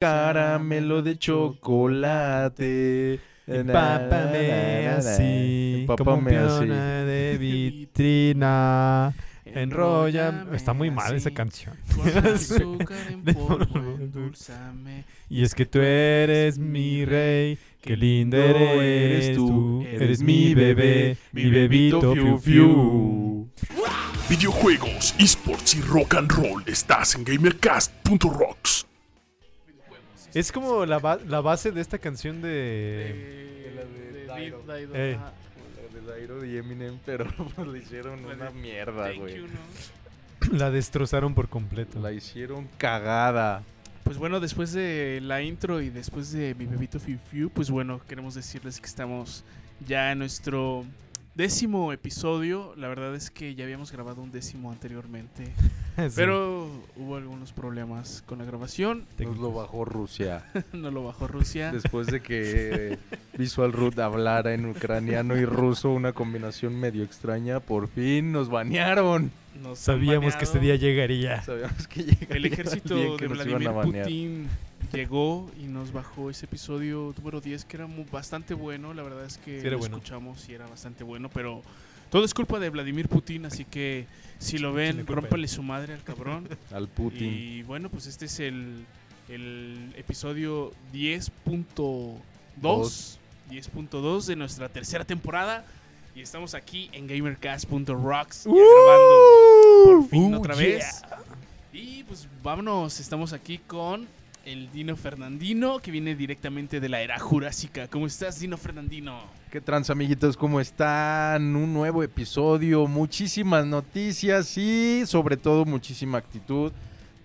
caramelo de chocolate. Empápame así, como Empápame así. piona de vitrina. Enrolla. Está muy mal esa canción. Y es que tú eres mi rey, qué lindo eres tú. Eres mi bebé, mi bebito fiu fiu. Videojuegos, esports y rock and roll. Estás en GamerCast.rocks. Es como la, ba- la base de esta canción de... De- la de de Dairo. Eh. ajá. La de Dairo y Eminem, pero pues le hicieron La una mierda, güey. you, ¿no? La destrozaron por completo. La hicieron cagada. Pues bueno, después de la intro y después de mi bebito Fiu Fiu, pues bueno, queremos decirles que estamos ya en nuestro décimo episodio. La verdad es que ya habíamos grabado un décimo anteriormente, Sí. pero hubo algunos problemas con la grabación. Nos lo bajó Rusia. no lo bajó Rusia. Después de que Visual Root hablara en ucraniano y ruso, una combinación medio extraña, por fin nos banearon. Nos Sabíamos que este día llegaría. Sabíamos que llegaría El ejército día que de nos Vladimir. Putin llegó y nos bajó ese episodio número 10 que era mu- bastante bueno. La verdad es que Sí, lo bueno. escuchamos y era bastante bueno, pero todo es culpa de Vladimir Putin, así que si lo ven, rómpale su madre al cabrón. al Putin. y bueno, pues este es el, el episodio 10.2 10.2 de nuestra tercera temporada. Y estamos aquí en GamerCast.rocks ya grabando por fin Uh, otra yeah. vez. Y pues vámonos, estamos aquí con el Dino Fernandino que viene directamente de la era jurásica. ¿Cómo estás, Dino Fernandino? ¿Qué trans, amiguitos? ¿Cómo están? Un nuevo episodio, muchísimas noticias y sobre todo muchísima actitud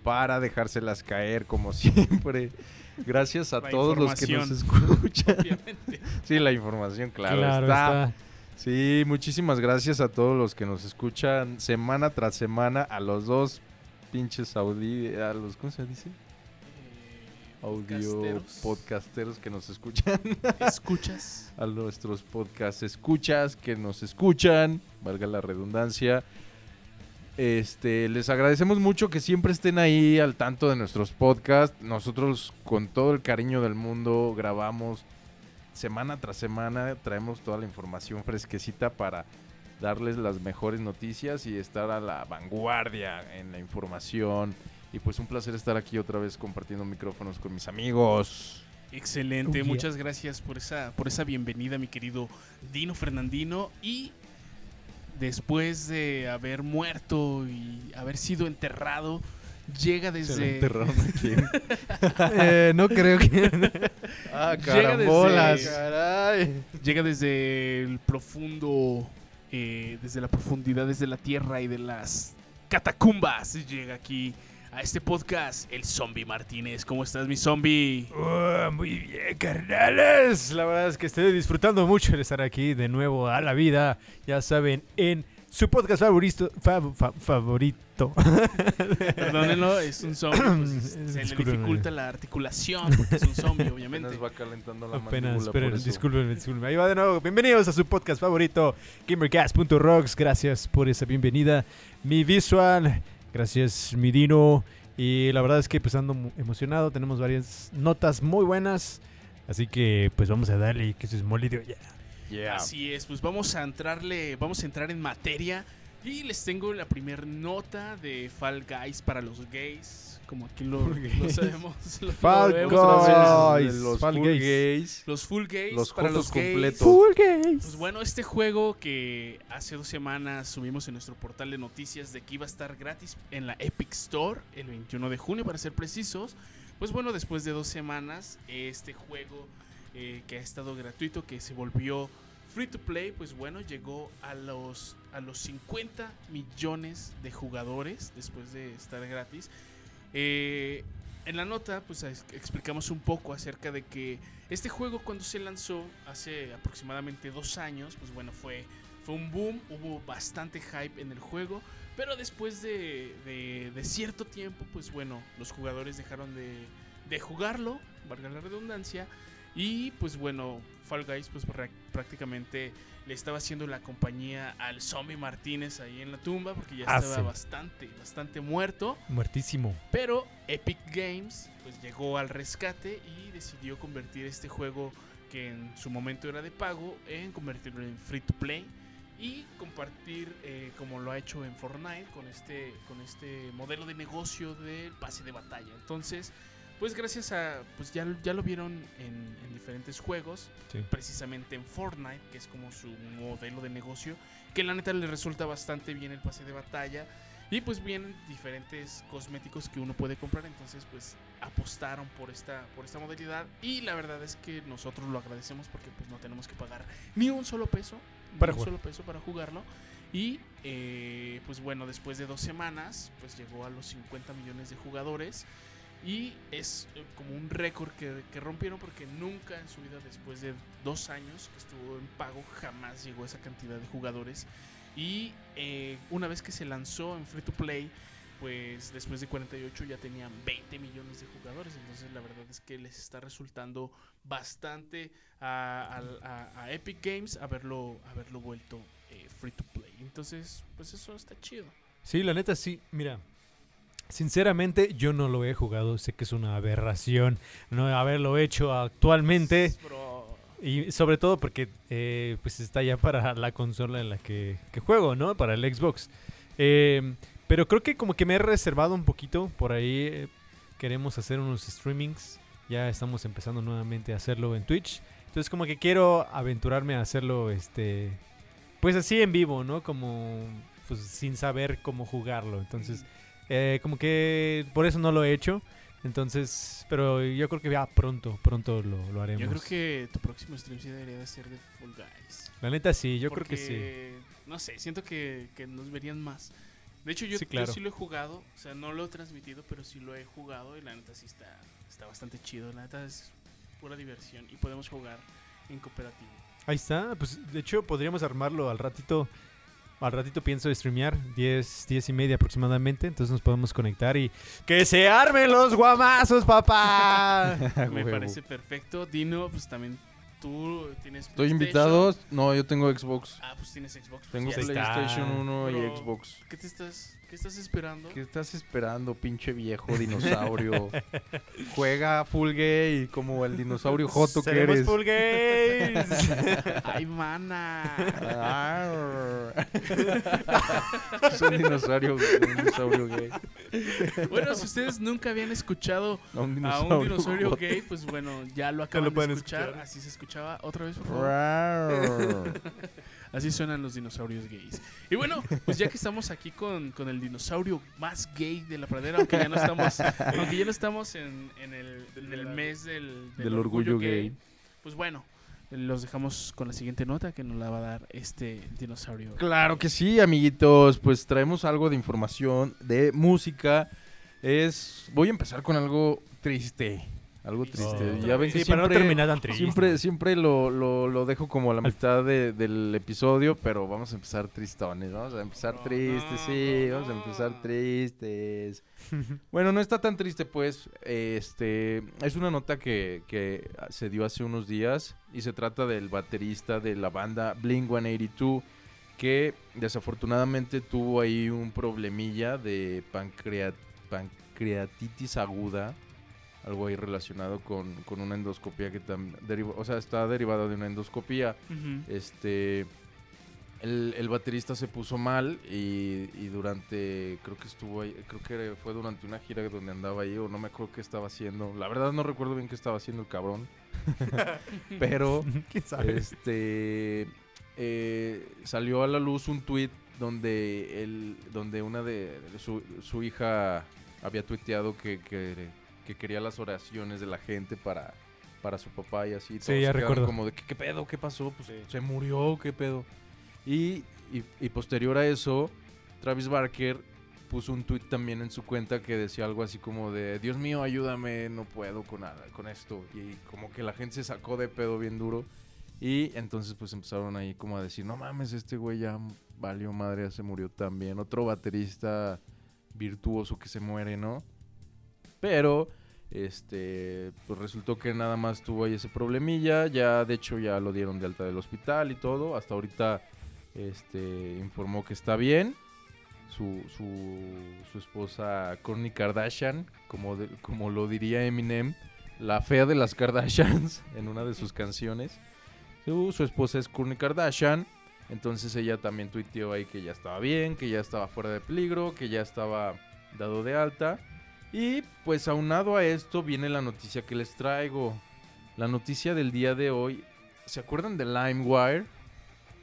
para dejárselas caer como siempre. Gracias a La todos los que nos escuchan. Obviamente. Sí, la información, claro, Claro, está. está. Sí, muchísimas gracias a todos los que nos escuchan semana tras semana, a los dos pinches audi... a los, ¿cómo se dice? Audio Podcasteros. podcasteros que nos escuchan. ¿Escuchas? a nuestros podcast escuchas que nos escuchan, valga la redundancia. Este, les agradecemos mucho que siempre estén ahí al tanto de nuestros podcasts. Nosotros con todo el cariño del mundo grabamos semana tras semana, traemos toda la información fresquecita para darles las mejores noticias y estar a la vanguardia en la información. Y pues un placer estar aquí otra vez compartiendo micrófonos con mis amigos. Excelente, Oh, yeah. muchas gracias por esa, por esa bienvenida, mi querido Dino Fernandino. Y después de haber muerto y haber sido enterrado, llega Se lo desde... Eh, no creo que... Ah, Llega carambolas. desde- Caray. Llega desde el profundo, eh, desde la profundidades de la tierra y de las catacumbas. Llega aquí a este podcast el Zombie Martínez. ¿Cómo estás, mi zombie? Oh, muy bien, carnales. La verdad es que estoy disfrutando mucho de estar aquí de nuevo a la vida. Ya saben, en su podcast favorito. fav- fa- favorito. Perdónenlo, es un zombie. pues, se le dificulta la articulación porque es un zombie, obviamente. Apenas va calentando la Apenas. Ahí va de nuevo. Bienvenidos a su podcast favorito, GamerCast.rocks. Gracias por esa bienvenida. Mi visual, gracias, mi Dino. Y la verdad es que pues ando emocionado. Tenemos varias notas muy buenas. Así que pues vamos a darle que eso es molido ya. Yeah. Así es, pues vamos a entrarle, vamos a entrar en materia y les tengo la primer nota de Fall Guys para los gays, como aquí lo, lo sabemos. lo- Fall. Guys. Los Fall full gays. gays. Los full gays Los para los gays. completos. Full gays. Pues bueno, este juego que hace dos semanas subimos en nuestro portal de noticias de que iba a estar gratis en la Epic Store el 21 de junio para ser precisos. Pues bueno, después de dos semanas, este juego eh, que ha estado gratuito, que se volvió free to play, pues bueno, llegó a los, a los 50 millones de jugadores después de estar gratis. Eh, en la nota, pues es- explicamos un poco acerca de que este juego cuando se lanzó hace aproximadamente dos años, pues bueno, fue, fue un boom, hubo bastante hype en el juego, pero después de, de- de cierto tiempo, pues bueno, los jugadores dejaron de, de jugarlo, valga la redundancia, Y pues bueno, Fall Guys pues prá- prácticamente le estaba haciendo la compañía al Zombie Martínez ahí en la tumba porque ya Ah, estaba sí. bastante, bastante muerto. Muertísimo. Pero Epic Games pues llegó al rescate y decidió convertir este juego que en su momento era de pago en convertirlo en free to play y compartir eh, como lo ha hecho en Fortnite con este con este modelo de negocio del pase de batalla. Entonces, pues gracias a pues ya, ya lo vieron en, en diferentes juegos, Sí. precisamente en Fortnite, que es como su modelo de negocio, que la neta le resulta bastante bien el pase de batalla. Y pues vienen diferentes cosméticos que uno puede comprar, entonces pues apostaron por esta, por esta modalidad y la verdad es que nosotros lo agradecemos porque pues no tenemos que pagar ni un solo peso, ni Para un jugar. solo peso para jugarlo. Y eh, pues bueno, después de dos semanas pues llegó a los 50 millones de jugadores y es eh, como un récord que, que rompieron porque nunca en su vida después de dos años que estuvo en pago jamás llegó a esa cantidad de jugadores. Y eh, una vez que se lanzó en Free to Play, pues después de 48 ya tenían 20 millones de jugadores. Entonces la verdad es que les está resultando bastante a, Epic Games haberlo, haberlo vuelto eh, Free to Play. Entonces, pues eso está chido. Sí, la neta sí. Mira, sinceramente yo no lo he jugado. Sé que es una aberración no haberlo hecho actualmente. Y sobre todo porque eh, pues está ya para la consola en la que, que juego, ¿no? Para el Xbox. Eh, pero creo que como que me he reservado un poquito. Por ahí eh, queremos hacer unos streamings. Ya estamos empezando nuevamente a hacerlo en Twitch. Entonces como que quiero aventurarme a hacerlo este... Pues así en vivo, ¿no? Como pues sin saber cómo jugarlo. Entonces eh, como que por eso no lo he hecho. Entonces, pero yo creo que ya pronto, pronto lo, lo haremos. Yo creo que tu próximo stream sí debería de ser de Full Guys. La neta sí, yo creo que sí. Porque, No sé, siento que, que nos verían más. De hecho, yo Sí, yo claro. sí lo he jugado. O sea, no lo he transmitido, pero sí lo he jugado. Y la neta sí está, está bastante chido. La neta es pura diversión. Y podemos jugar en cooperativo. Ahí está, pues de hecho podríamos armarlo al ratito. Al ratito pienso streamear, 10, 10 y media aproximadamente. Entonces nos podemos conectar y. ¡Que se armen los guamazos, papá! Me Huevo. parece perfecto. Dino, pues también tú tienes. ¿Estoy invitado? No, yo tengo Xbox. Ah, pues tienes Xbox. pues Tengo ya está. PlayStation 1 y Pero- Xbox. ¿Qué te estás, qué estás esperando? ¿Qué estás esperando, pinche viejo dinosaurio? Juega full gay como el dinosaurio joto que Seremos eres. full gays. ¡Ay, mana! Es un dinosaurio, un dinosaurio gay. Bueno, si ustedes nunca habían escuchado A un a dinosaurio, un dinosaurio joto. gay, pues bueno, ya lo acaban de escuchar. escuchar. Así se escuchaba otra vez, por favor. Así suenan los dinosaurios gays. Y bueno, pues ya que estamos aquí con, con el dinosaurio más gay de la pradera, aunque ya no estamos, aunque ya no estamos en, en el, en el mes del, Del orgullo gay. pues bueno, los dejamos con la siguiente nota que nos la va a dar este dinosaurio. Claro que sí, amiguitos. Pues traemos algo de información de música. Es. Voy a empezar con algo triste. Algo triste. Oh. Ya ven que sí, para no siempre- terminar tan triste. Siempre, siempre lo, lo, lo dejo como a la mitad de- del episodio, pero vamos a empezar tristones, vamos a empezar No, tristes, no, sí, no, vamos a no. empezar tristes. bueno, no está tan triste, pues, este, es una nota que, que se dio hace unos días y se trata del baterista de la banda Blink-182 que desafortunadamente tuvo ahí un problemilla de pancreat- pancreatitis aguda algo ahí relacionado con, con una endoscopía que también o sea, está derivada de una endoscopía. Este el, el baterista se puso mal y, y durante, creo que estuvo ahí, creo que fue durante una gira donde andaba ahí o no me acuerdo qué estaba haciendo. La verdad no recuerdo bien qué estaba haciendo el cabrón. Pero este eh, salió a la luz un tweet donde él, donde una de su, su hija había tuiteado que, que, que quería las oraciones de la gente para, para su papá y así. Sí, Todos ya se quedaron recuerdo. Como de ¿qué, qué pedo, qué pasó, pues se murió, qué pedo. Y, y, y posterior a eso, Travis Barker puso un tweet también en su cuenta que decía algo así como de Dios mío, ayúdame, no puedo con nada, con esto. Y como que la gente se sacó de pedo bien duro. Y entonces pues empezaron ahí como a decir, no mames, este güey ya valió madre, ya se murió también. Otro baterista virtuoso que se muere, ¿no? Pero Este, pues resultó que nada más tuvo ahí ese problemilla. Ya, de hecho, ya lo dieron de alta del hospital y todo. Hasta ahorita, este, informó que está bien. Su, su, su esposa Kourtney Kardashian, como, como lo diría Eminem, la fea de las Kardashians en una de sus canciones. Su, su esposa es Kourtney Kardashian. Entonces ella también tuiteó ahí que ya estaba bien, que ya estaba fuera de peligro, que ya estaba dado de alta. Y pues aunado a esto viene la noticia que les traigo. La noticia del día de hoy. ¿Se acuerdan de LimeWire?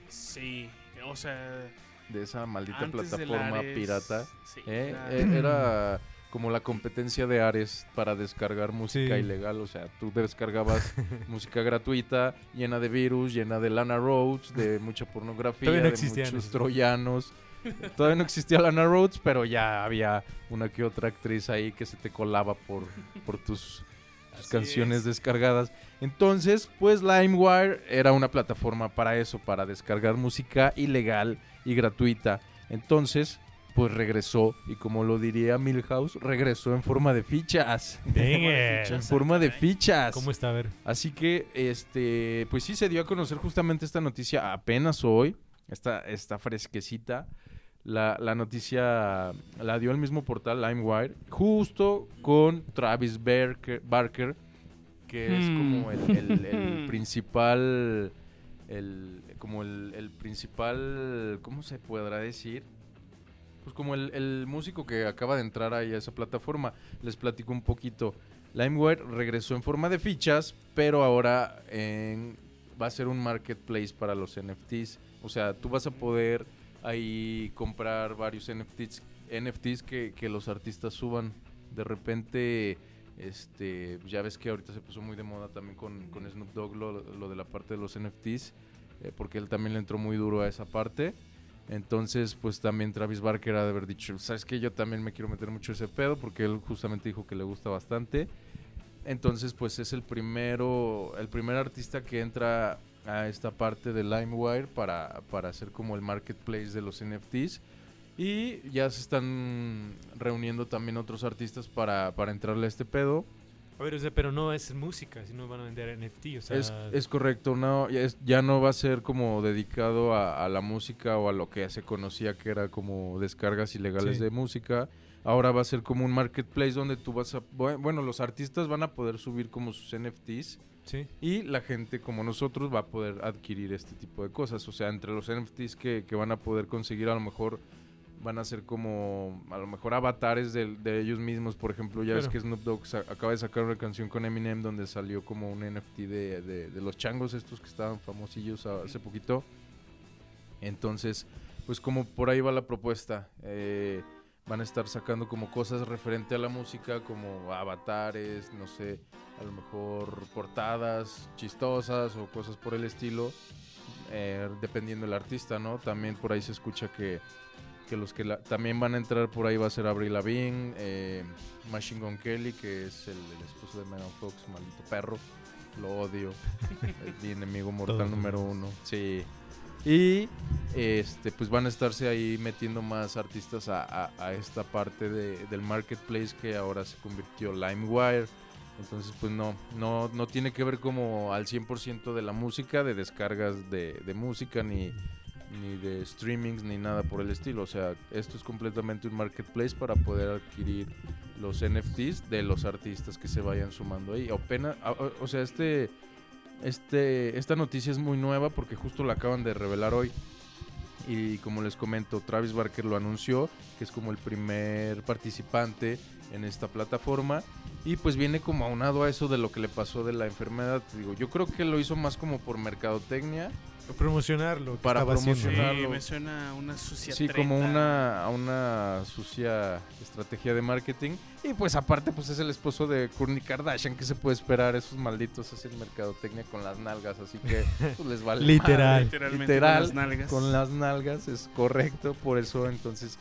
Sí, o sea, De esa maldita plataforma Ares, pirata. sí, ¿eh? era- Eh, Era como la competencia de Ares para descargar música Sí. ilegal. O sea, tú descargabas música gratuita, llena de virus, llena de Lana Rhodes, de mucha pornografía, no de existían muchos troyanos. Todavía no existía Lana Rhodes, pero ya había una que otra actriz ahí que se te colaba por, por tus, canciones es. descargadas. Entonces, pues LimeWire era una plataforma para eso, para descargar música ilegal y gratuita. Entonces, pues regresó, y como lo diría Milhouse, regresó en forma de fichas. En forma de fichas. ¿Cómo está? A ver. Así que, este, pues sí se dio a conocer justamente esta noticia apenas hoy. Está, está fresquecita. La, la noticia la dio el mismo portal LimeWire, justo con Travis Barker, Barker que es Hmm. como el, el- el principal, el, como el, el principal, ¿cómo se podrá decir? Pues como el, el músico que acaba de entrar ahí a esa plataforma. Les platico un poquito. LimeWire regresó en forma de fichas, pero ahora en- va a ser un marketplace para los NFTs. O sea, tú vas a poder ahí comprar varios NFTs, NFTs que, que los artistas suban. De repente, este, ya ves que ahorita se puso muy de moda también con, con Snoop Dogg lo, lo de la parte de los NFTs, eh, porque él también le entró muy duro a esa parte. Entonces, pues también Travis Barker ha de haber dicho, sabes que yo también me quiero meter mucho ese pedo, porque él justamente dijo que le gusta bastante. Entonces, pues es el primero, el primer artista que entra a esta parte de LimeWire para, para hacer como el marketplace de los NFTs. Y ya se están reuniendo también otros artistas para, para entrarle a este pedo. A ver, o sea, pero no es música, si no van a vender NFT, o sea... Es, es correcto, no, ya, es- ya no va a ser como dedicado a, a la música o a lo que se conocía que era como descargas ilegales Sí. de música. Ahora va a ser como un marketplace donde tú vas a... bue- Bueno, los artistas van a poder subir como sus NFTs Sí. y la gente como nosotros va a poder adquirir este tipo de cosas. O sea, entre los NFTs que, que van a poder conseguir a lo mejor van a ser como a lo mejor avatares de, de ellos mismos. Por ejemplo, ya ves que Snoop Dogg acaba de sacar una canción con Eminem donde salió como un NFT de, de- de los changos estos que estaban famosillos hace poquito. Entonces, pues como por ahí va la propuesta. eh, van a estar sacando como cosas referente a la música, como avatares, no sé, a lo mejor portadas chistosas o cosas por el estilo, eh, dependiendo del artista, ¿no? También por ahí se escucha que, que los que la- también van a entrar por ahí va a ser Avril Lavigne, eh, Machine Gun Kelly, que es el, el esposo de Megan Fox, maldito perro, lo odio, es mi enemigo mortal número uno, sí. Y este pues van a estarse ahí metiendo más artistas a, a- a esta parte de- del marketplace que ahora se convirtió LimeWire. Entonces pues no, no, no tiene que ver como al 100% de la música, de descargas de, de música, ni, ni de streamings, ni nada por el estilo. O sea, esto es completamente un marketplace para poder adquirir los NFTs de los artistas que se vayan sumando ahí. O- o sea, este, este, esta noticia es muy nueva porque justo la acaban de revelar hoy. Y como les comento, Travis Barker lo anunció, que es como el primer participante en esta plataforma. Y pues viene como aunado a eso de lo que le pasó de la enfermedad. Digo, yo creo que lo hizo más como por mercadotecnia. Promocionarlo. Para haciendo. Sí, promocionarlo. me suena a una sucia Sí, como una, a una sucia estrategia de marketing. Y pues aparte, pues es el esposo de Kourtney Kardashian. que se puede esperar? Esos malditos hacen mercadotecnia con las nalgas. Así que pues, les vale. Literal. Literalmente Literal, con las nalgas. Con las nalgas, es correcto. Por eso, entonces,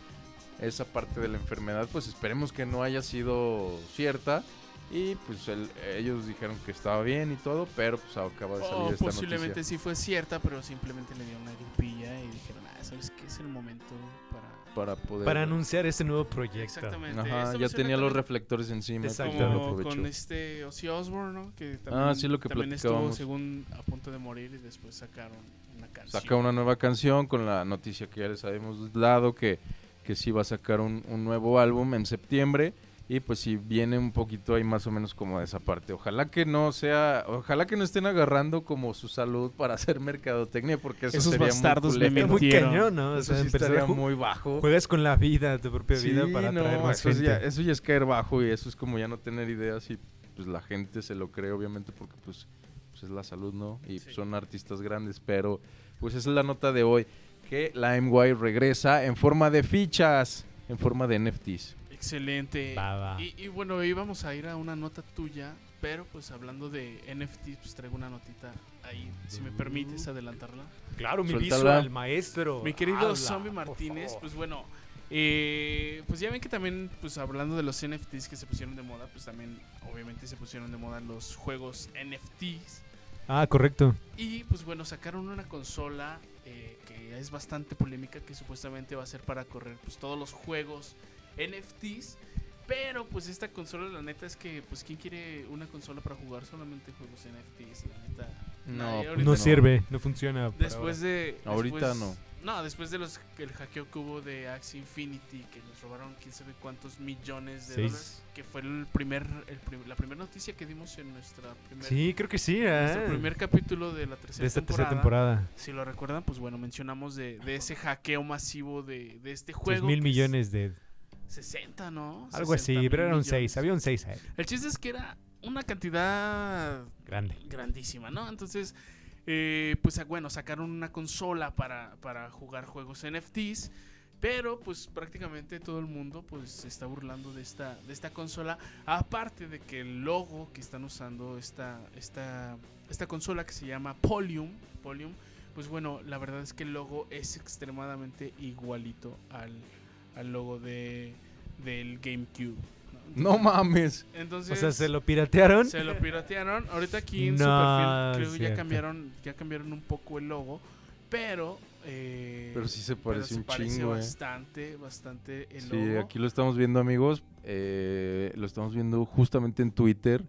esa parte de la enfermedad, pues esperemos que no haya sido cierta. Y pues el- ellos dijeron que estaba bien y todo, pero pues acaba de salir O esta posiblemente noticia. sí fue cierta, pero simplemente le dio una gripilla y dijeron, ah, ¿sabes qué? Es el momento para... para poder... Para anunciar este nuevo proyecto. Exactamente. Ajá, Esto ya tenía los reflectores encima. Exacto. Como con este Ozzy Osbourne, ¿no? Que también, Ah, sí, lo que también estuvo según a punto de morir y después sacaron una canción. Saca una nueva canción con la noticia que ya les habíamos dado que, que sí va a sacar un, un nuevo álbum en septiembre. Y pues sí viene un poquito ahí más o menos como de esa parte. Ojalá que no sea, ojalá que no estén agarrando como su salud para hacer mercadotecnia porque eso Esos sería bastardos muy me muy cañón, ¿no? O Eso sea, sí estaría muy bajo. Juegas con la vida, tu propia Sí, vida para no, atraer más eso, gente. ya, eso ya es caer bajo y eso es como ya no tener ideas y pues la gente se lo cree obviamente porque pues, pues es la salud, ¿no? Y Sí. son artistas grandes, pero pues esa es la nota de hoy, que la MY regresa en forma de fichas, en forma de NFTs. Excelente. Va, va. Y, y bueno, íbamos a ir a una nota tuya, pero pues hablando de NFT, pues traigo una notita ahí, si me permites adelantarla. Claro, mi Suéltala. visual maestro. Mi querido Habla, Zombie Martínez, pues bueno, eh, pues ya ven que también, pues hablando de los NFTs que se pusieron de moda, pues también obviamente se pusieron de moda los juegos NFTs. Ah, correcto. Y pues bueno, sacaron una consola eh, que es bastante polémica, que supuestamente va a ser para correr pues todos los juegos NFTs. Pero pues esta consola, la neta es que, pues ¿quién quiere una consola para jugar solamente juegos NFTs? La neta. No, pues, No sirve, no funciona. Después ahora. de. Ahorita después- no. No, después de los que el hackeo que hubo de Axie Infinity, que nos robaron quién sabe cuántos millones de Seis. dólares, que fue el primer, el prim- la primera noticia que dimos en nuestra primer, Sí, creo que sí. nuestro ¿eh? primer capítulo de la tercera de esta temporada. tercera temporada. Si lo recuerdan, pues bueno, mencionamos de, de ese hackeo masivo de, de este 6 juego. mil que es millones de... 60, ¿no? Algo 60 así, mil pero eran millones. 6. Había un 6 ahí. El chiste es que era una cantidad Grande. grandísima, ¿no? Entonces, eh, pues ah, bueno, sacaron una consola para, para jugar juegos NFTs. Pero pues prácticamente todo el mundo pues se está burlando de esta, de esta consola. Aparte de que el logo que están usando esta, esta, esta consola que se llama Polium, Polium, pues bueno, la verdad es que el logo es extremadamente igualito al, al logo de, del GameCube. No mames. Entonces, O sea, ¿se lo piratearon? se lo piratearon. Ahorita aquí en su perfil creo que ya cambiaron, ya cambiaron un poco el logo, pero eh, Pero sí se pero parece se un parece chingo, eh. bastante, bastante el Sí, logo. aquí lo estamos viendo, amigos. Eh, lo estamos viendo justamente en Twitter,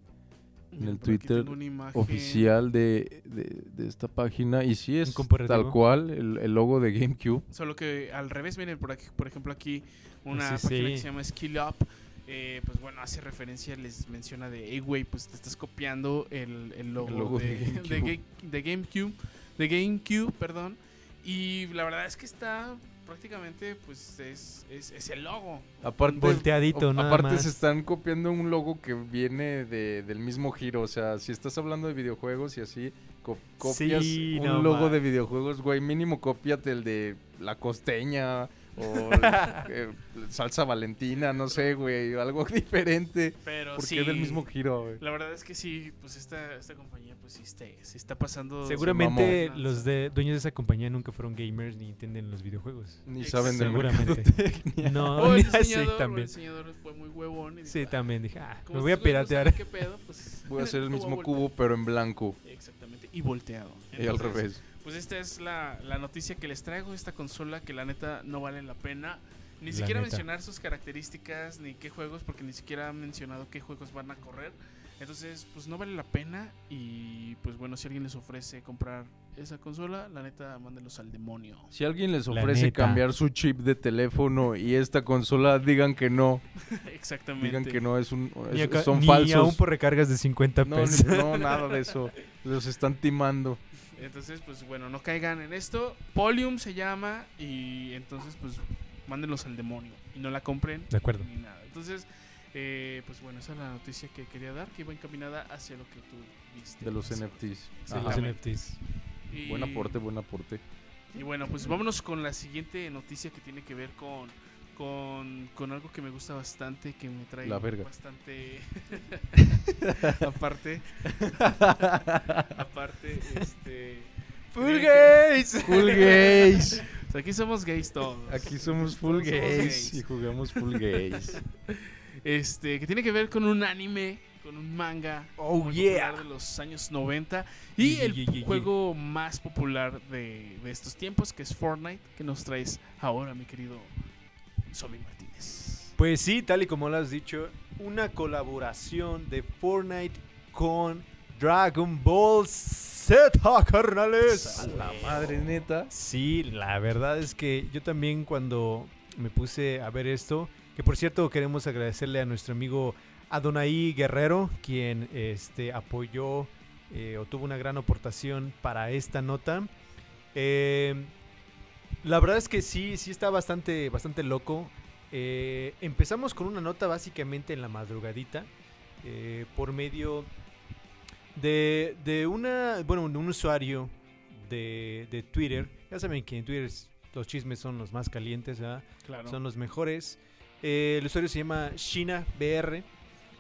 en el Twitter oficial de, de- de esta página. Y sí es tal cual el, el logo de GameCube. Solo que al revés, miren, por, aquí, por ejemplo, aquí una Sí, página sí. que se llama Skill Up. Eh, pues bueno, hace referencia, les menciona de, hey, güey, pues te estás copiando el, el logo, logo de, GameCube. Ga- de GameCube, de GameCube, perdón. Y la verdad es que está prácticamente, pues es, es, es el logo. Aparte, Volteadito, o- nada aparte más. se están copiando un logo que viene de- del mismo giro. O sea, si estás hablando de videojuegos y así, co- copias Sí, un no logo de videojuegos, güey, mínimo cópiate el de la costeña o eh, salsa valentina, no sé, güey, algo diferente. Pero Porque sí, es del mismo giro, güey. La verdad es que sí, pues esta, esta compañía pues sí está, se está pasando. Seguramente los de dueños de esa compañía nunca fueron gamers ni entienden los videojuegos. Ni saben de Seguramente. No, O el ni así diseñador, o el también. diseñador fue muy huevón. y dijo, Sí, "Ah, también dije, ah, me voy a piratear. qué pedo, pues, Voy a hacer el mismo voltear". cubo, pero en blanco. Exactamente, y volteado. Y al Entonces, revés. Pues esta es la, la noticia que les traigo, esta consola que la neta no vale la pena. Ni La siquiera neta. mencionar sus características, ni qué juegos, porque ni siquiera han mencionado qué juegos van a correr. Entonces, pues no vale la pena. Y pues bueno, si alguien les ofrece comprar esa consola, la neta, mándenlos al demonio. Si alguien les ofrece cambiar su chip de teléfono y esta consola, digan que no. Exactamente. Digan que no, es un, Ni, es- acá- son ni falsos. aún por recargas de 50 no, pesos. ni- no, nada de eso. Los están timando. Entonces, pues bueno, no caigan en esto. Polium se llama y entonces, pues, mándenlos al demonio y no la compren De acuerdo. ni nada. Entonces, eh, pues bueno, esa es la noticia que quería dar, que iba encaminada hacia lo que tú viste. De los. NFTs. Sí, Ajá. Los. NFTs. Y, Buen aporte, buen aporte. Y bueno, pues vámonos con la siguiente noticia que tiene que ver con, con, con algo que me gusta bastante, que me trae La verga. bastante... aparte, aparte, este... ¡Full gays! Full gays. O sea, aquí somos gays todos. Aquí somos full Todos somos gays, y jugamos full gays. Este, que tiene que ver con un anime con un manga Oh, yeah. de los años 90 y Yeah, el yeah, yeah, yeah. juego más popular de, de estos tiempos que es Fortnite que nos traes ahora mi querido Sobi Martínez. Pues sí, tal y como lo has dicho, una colaboración de Fortnite con Dragon Ball Z, carnales. A la madre neta. Sí, la verdad es que yo también cuando me puse a ver esto, que por cierto queremos agradecerle a nuestro amigo Adonai Guerrero, quien este, apoyó eh, o tuvo una gran aportación para esta nota. Eh, la verdad es que sí, sí está bastante, bastante loco. Eh, empezamos con una nota básicamente en la madrugadita eh, por medio de, de una, bueno, de un usuario de, de Twitter. Ya saben que en Twitter los chismes son los más calientes, ¿verdad? Claro. son los mejores. Eh, el usuario se llama Shina BR.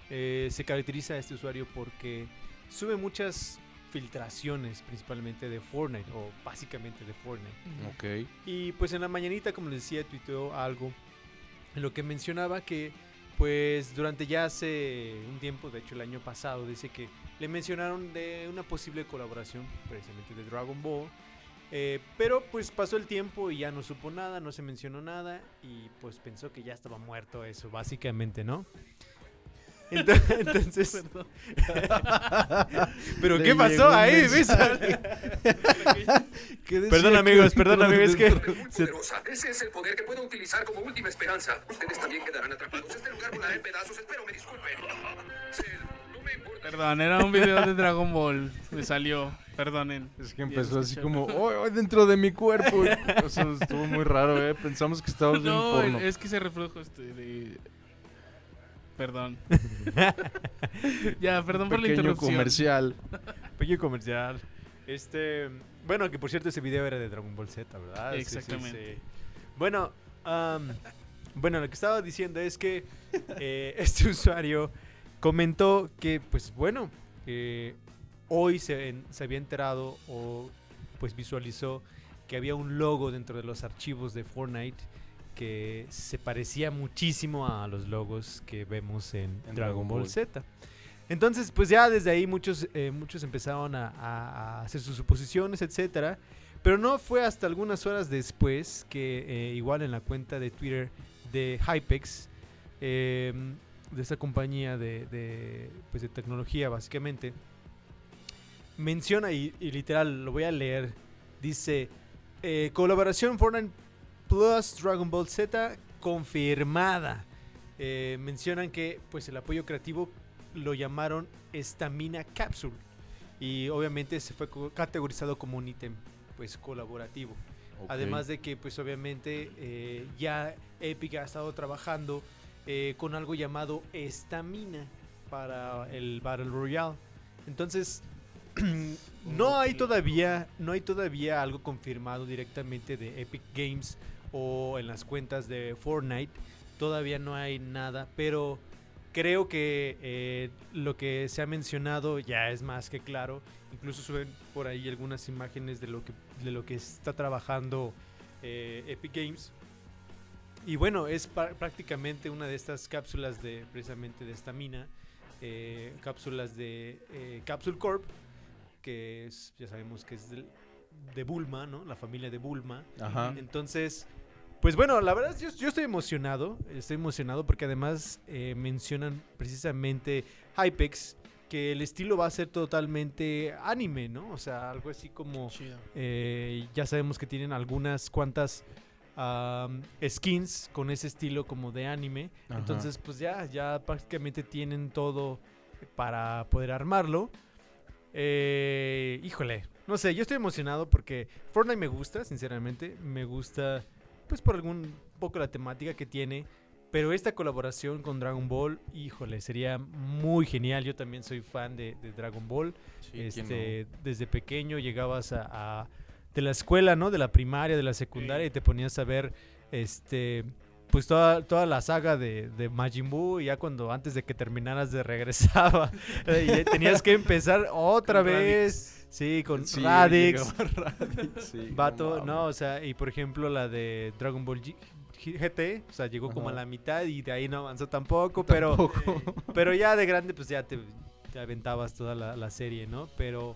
Eh, se caracteriza este usuario porque sube muchas filtraciones, principalmente de Fortnite, o básicamente de Fortnite. Ok. Y pues en la mañanita, como les decía, tuiteó algo en lo que mencionaba que pues durante ya hace un tiempo, de hecho el año pasado, dice que le mencionaron de una posible colaboración precisamente de Dragon Ball. eh, pero pues pasó el tiempo y ya no supo nada, no se mencionó nada y pues pensó que ya estaba muerto eso, básicamente, ¿no? Ento- Entonces, pero Le ¿qué pasó ahí? mensaje. ¿Qué decía Perdón amigos, perdón amigos, es que poderosa. Ese es el poder que puedo utilizar como última esperanza. Ustedes también quedarán atrapados. Este lugar volará en pedazos. Espero me disculpen. Cell, no me importa. Perdón, era un video de Dragon Ball. Me salió. Perdonen. Es que empezó así como, ¡oh, oh, dentro de mi cuerpo! O sea, estuvo muy raro, ¿eh? Pensamos que estábamos No, porno. es que se reflejo este de. Perdón. ya, perdón por la Pequeño interrupción. comercial. Pequeño comercial. Este, bueno, que por cierto ese video era de Dragon Ball Z, ¿verdad? Sí, sí, Exactamente. sí. Bueno, bueno, lo que estaba diciendo es que eh, este usuario comentó que, pues bueno, eh, hoy se, en- se había enterado o pues visualizó que había un logo dentro de los archivos de Fortnite que se parecía muchísimo a los logos que vemos en, En Dragon Ball Ball. Z. Entonces, pues ya desde ahí muchos, eh, muchos empezaron a, hacer sus suposiciones, etcétera. Pero no fue hasta algunas horas después que eh, igual en la cuenta de Twitter de Hypex, eh, de esa compañía de, de, pues de tecnología básicamente, menciona y, y literal lo voy a leer, dice eh, colaboración Fortnite Plus Dragon Ball Z confirmada. Eh, mencionan que pues el apoyo creativo lo llamaron Stamina Capsule y obviamente se fue categorizado como un ítem pues colaborativo. Además de que pues obviamente eh, ya Epic ha estado trabajando eh, con algo llamado Estamina para el Battle Royale. Entonces no hay todavía no hay todavía algo confirmado directamente de Epic Games o en las cuentas de Fortnite. Todavía no hay nada, pero creo que eh, lo que se ha mencionado ya es más que claro. Incluso suben por ahí algunas imágenes de lo que, de lo que está trabajando eh, Epic Games. Y bueno, es prácticamente una de estas cápsulas de precisamente de estamina, eh, cápsulas de Capsule Corp, que es, ya sabemos que es del- de Bulma, ¿no? La familia de Bulma. Ajá. Entonces, pues bueno, la verdad yo, yo estoy emocionado, estoy emocionado porque además eh, mencionan precisamente Hypex que el estilo va a ser totalmente anime, ¿no? O sea, algo así como eh, ya sabemos que tienen algunas cuantas skins con ese estilo como de anime. Ajá. Entonces, pues ya, ya prácticamente tienen todo para poder armarlo. Eh, híjole, no sé, yo estoy emocionado porque Fortnite me gusta, sinceramente. Me gusta, pues por algún poco la temática que tiene. Pero esta colaboración con Dragon Ball, híjole, sería muy genial. Yo también soy fan de, de Dragon Ball. Sí, ¿quién este, Desde pequeño llegabas a, a- de la escuela, ¿no? De la primaria, de la secundaria, Sí. y te ponías a ver este pues toda, toda la saga de, de Majin Buu, ya cuando antes de que terminaras de regresaba, y ya tenías que empezar otra Con vez. Sí, con? Sí, Radix. Radix, sí, Vato, no, o sea, y por ejemplo la de Dragon Ball G- GT, o sea, llegó como a la mitad y de ahí no avanzó tampoco, pero, pero ya de grande pues ya te, te aventabas toda la, la serie, ¿no? Pero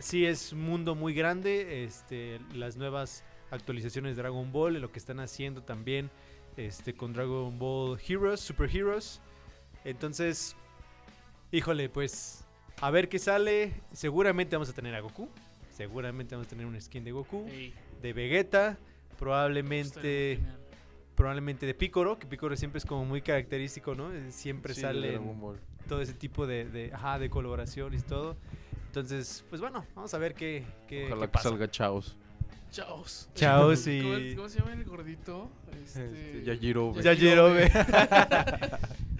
sí es un mundo muy grande, este, las nuevas actualizaciones de Dragon Ball, lo que están haciendo también este, con Dragon Ball Heroes, Super Heroes. Entonces, híjole, pues a ver qué sale. Seguramente vamos a tener a Goku. Seguramente vamos a tener un skin de Goku, de Vegeta, probablemente probablemente de Picoro, que Picoro siempre es como muy característico, ¿no? Eh, Siempre Sí, sale todo ese tipo de, de, ajá, de colaboraciones y todo. Entonces, pues bueno, vamos a ver qué, qué, Ojalá qué que salga Chaos. Chaos. Chaos y- ¿Cómo, cómo se llama el gordito? Este... Este, Yajirobe. Yajirobe.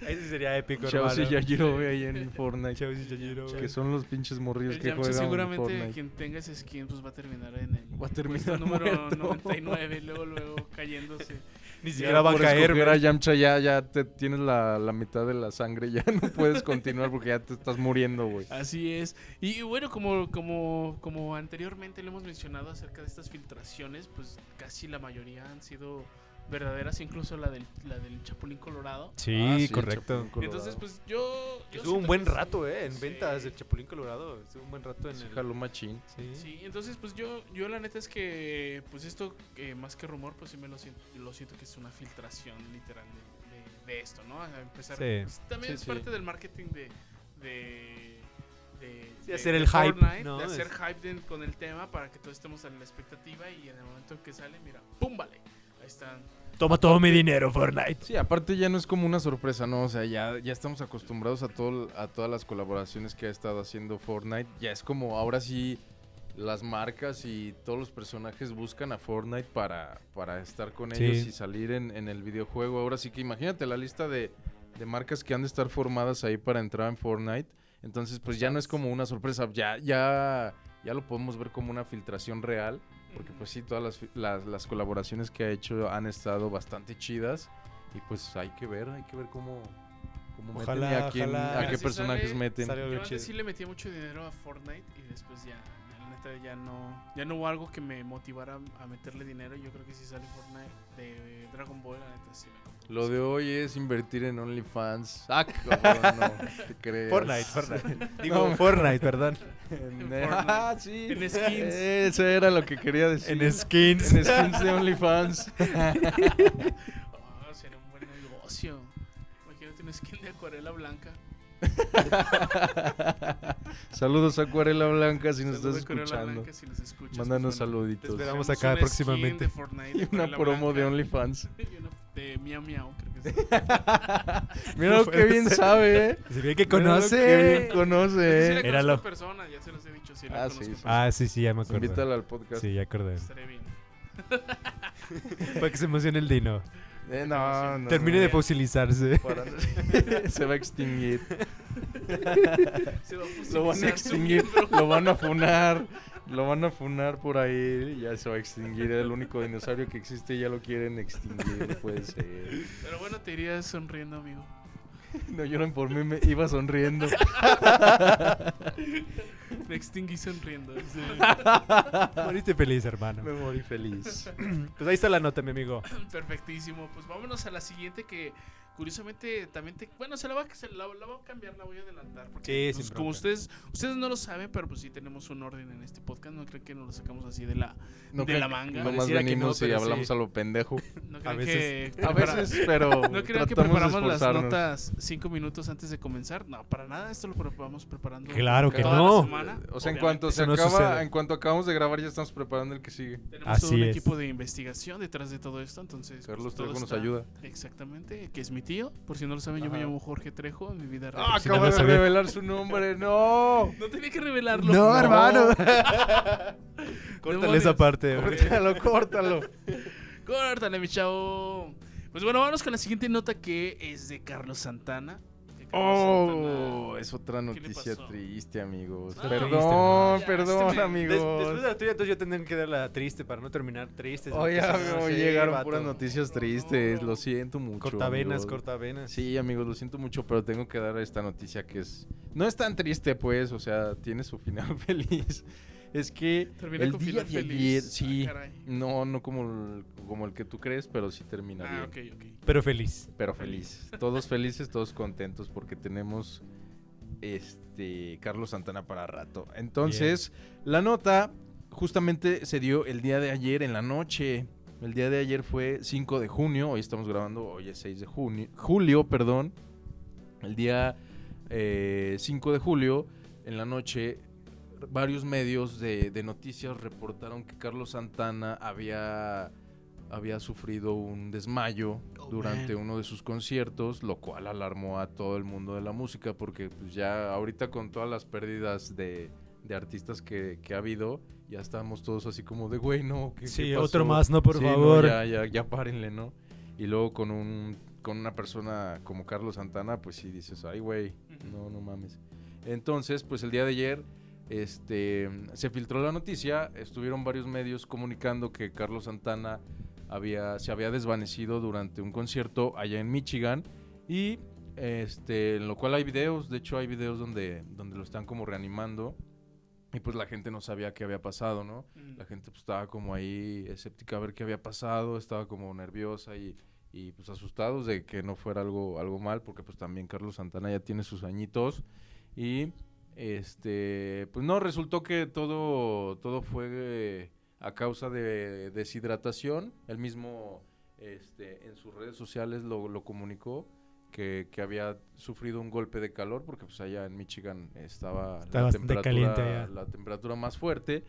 Ese sería épico, Chaos y hermano. Yajirobe ahí en Fortnite. Chaos y Yajirobe. Que son los pinches morrillos El que juegan seguramente Fortnite. quien tenga ese skin pues va a terminar en el Va a terminar número muerto. 99 luego luego cayéndose. Ni siquiera va a caer, escoger a güey. Yamcha ya, ya te tienes la, la mitad de la sangre, ya no puedes continuar porque ya te estás muriendo, güey. Así es. Y bueno, como, como, como anteriormente lo hemos mencionado acerca de estas filtraciones, pues casi la mayoría han sido verdaderas, incluso la del, la del Chapulín Colorado. Sí, Ah, sí, correcto. Colorado. Entonces, pues yo... Estuvo un buen que rato, eh, en sí. ventas del Chapulín Colorado. Estuvo un buen rato en Sí, el... jaló machín. Sí. Sí, entonces pues yo, yo la neta es que pues esto eh, más que rumor pues sí me lo siento, lo siento que es una filtración literal de, de- de esto, ¿no? A empezar, Sí. pues, también Sí, es sí. parte del marketing de, de, de, hacer de el hype, de hacer hype de- con el tema para que todos estemos en la expectativa y en el momento en que sale, mira, ¡pum! Vale, ahí están. Toma todo mi dinero, Fortnite. Sí, aparte ya no es como una sorpresa, ¿no? O sea, ya, ya estamos acostumbrados a, todo, a todas las colaboraciones que ha estado haciendo Fortnite. Ya es como ahora sí las marcas y todos los personajes buscan a Fortnite para, para estar con Sí. ellos y salir en, en el videojuego. Ahora sí que imagínate la lista de, de marcas que han de estar formadas ahí para entrar en Fortnite. Entonces, pues ya no es como una sorpresa, ya, ya, ya lo podemos ver como una filtración real. Porque pues sí, todas las, las, las colaboraciones que ha hecho han estado bastante chidas. Y pues hay que ver, hay que ver cómo, cómo Ojalá, meten y a, quién- ojalá. a qué si personajes sale- meten. sale Yo antes sí le metía mucho dinero a Fortnite y después ya, ya no, ya no hubo algo que me motivara a meterle dinero. Yo creo que si sale Fortnite de Dragon Ball, la neta sí me compro. Lo de hoy es invertir en OnlyFans. Ah, cabrón, no, te creas. Fortnite, Fortnite. Digo, No. Fortnite, perdón. Fortnite. ah, sí. En skins. Eso era lo que quería decir. En skins. En skins de OnlyFans. Oh, sería un buen negocio. Imagínate una skin de acuarela blanca. Saludos a Acuarela Blanca si nos Saludos estás escuchando. Blanca, si nos escuchas, Mándanos pues, bueno, saluditos. Te esperamos acá una próximamente. de Fortnite, Y de una promo de blanca. OnlyFans. Y una de Miau Miau, creo que sí. Mira lo que bien sabe, eh. Se ve que conoce. que bien Sí, conoce, sí eh. en persona, ya se los he dicho. Sí, Ah, conozco sí, sí. Ah, sí, sí, ya me acuerdo. Invítala al podcast. Sí, ya acordé. Estaré bien. Para que se emocione el Dino. Eh, no, no. Termine de fosilizarse. Se va a extinguir. Se va a Lo van a extinguir. Lo van a funar. Lo van a funar por ahí. Ya se va a extinguir. El único dinosaurio que existe ya lo quieren extinguir. Puede ser. Pero bueno, te irías sonriendo, amigo. No lloren por mí. Me iba sonriendo. Me extinguí sonriendo. sí. Moriste feliz, hermano. Me morí feliz. Pues ahí está la nota, mi amigo. Perfectísimo. Pues vámonos a la siguiente que curiosamente también te... Bueno, se la va, a- se la, la voy a cambiar, la voy a adelantar. Porque Sí, pues, como ustedes ustedes no lo saben, pero pues sí tenemos un orden en este podcast. No creen que nos lo sacamos así de la... No De la manga. Nomás Pareciera que venimos no, y hablamos sí. a lo pendejo. No A veces- que... A veces, pero. ¿No creen que preparamos las notas cinco minutos antes de comenzar? No, para nada. Esto lo preparamos preparando. Claro que toda no. La semana. O sea, en cuanto, se no acaba, sucede. en cuanto acabamos de grabar, ya estamos preparando el que sigue. Tenemos todo un es. equipo de investigación detrás de todo esto, entonces... pues, Carlos todo Trejo nos ayuda. Exactamente, que es mi tío. Por si no lo saben, yo me Ajá. llamo Jorge Trejo en mi vida real. ¡Ah! si no acaba lo de sabía. revelar su nombre. ¡No! No tenía que revelarlo. No, hermano. Córtale esa parte. güey. Córtalo, córtalo. Córtale, mi chavo. Pues bueno, vamos con la siguiente nota que es de Carlos Santana. Oh, es otra ¿Qué le noticia triste, amigos. Ah, perdón, triste, perdón, este Des- amigos. después de la tuya, entonces yo tendría que dar la triste para no terminar triste. Oye, sí, llegaron vato. puras noticias tristes. Lo siento mucho. Cortavenas, amigos. cortavenas. Sí, amigos, lo siento mucho, pero tengo que dar esta noticia que es... No es tan triste, pues, o sea, tiene su final feliz. Es que Termina el con día final de feliz. ayer, Ah, sí, caray. no, no como el, como el que tú crees, pero sí termina Ah, bien. ok, ok. Pero feliz. Pero feliz. Todos felices, todos contentos porque tenemos este Carlos Santana para rato. Entonces, la nota justamente se dio el día de ayer en la noche. El día de ayer fue 5 de junio, hoy estamos grabando, hoy es 6 de junio, julio, perdón. El día eh, 5 de julio, en la noche, varios medios de, de noticias reportaron que Carlos Santana había, había sufrido un desmayo Oh, durante man. uno de sus conciertos, lo cual alarmó a todo el mundo de la música, porque pues ya ahorita con todas las pérdidas de, de artistas que, que ha habido, ya estamos todos así como de, güey, no, ¿qué, Sí, qué otro pasó?". más, no, por Sí, favor. ya, ya, ya párenle, ¿no? Y luego con un con una persona como Carlos Santana, pues sí dices, ay, güey, no, no mames. Entonces, pues el día de ayer este, se filtró la noticia, estuvieron varios medios comunicando que Carlos Santana había, se había desvanecido durante un concierto allá en Michigan y este, en lo cual hay videos, de hecho hay videos donde, donde lo están como reanimando y pues la gente no sabía qué había pasado, ¿no? Mm. La gente pues, estaba como ahí escéptica a ver qué había pasado, estaba como nerviosa y, y, pues asustados de que no fuera algo, algo mal, porque pues también Carlos Santana ya tiene sus añitos y este pues no, resultó que todo, todo fue a causa de deshidratación, él mismo este, en sus redes sociales lo, lo comunicó. Que, que había sufrido un golpe de calor porque pues allá en Michigan estaba Está la temperatura, caliente allá. la temperatura más fuerte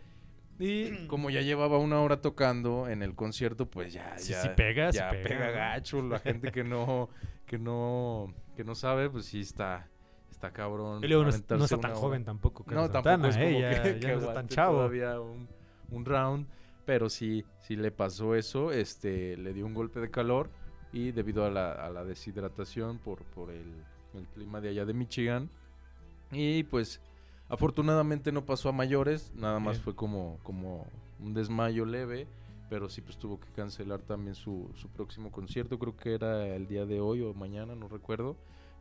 y como ya llevaba una hora tocando en el concierto, pues ya, Sí, ya, sí pega, ya pega, gacho. La gente que no, que no, que no sabe, pues sí está, está cabrón. Y luego no, no está tan joven tampoco. Carlos No, tampoco Santana, es ¿eh? como ya, que, ya que no está tan chavo. todavía un, un round, pero sí, sí le pasó eso, este, le dio un golpe de calor y debido a la, a la deshidratación por, por el, el clima de allá de Michigan y pues afortunadamente no pasó a mayores, nada más Bien. fue como, como un desmayo leve, pero sí pues tuvo que cancelar también su, su próximo concierto, creo que era el día de hoy o mañana, no recuerdo,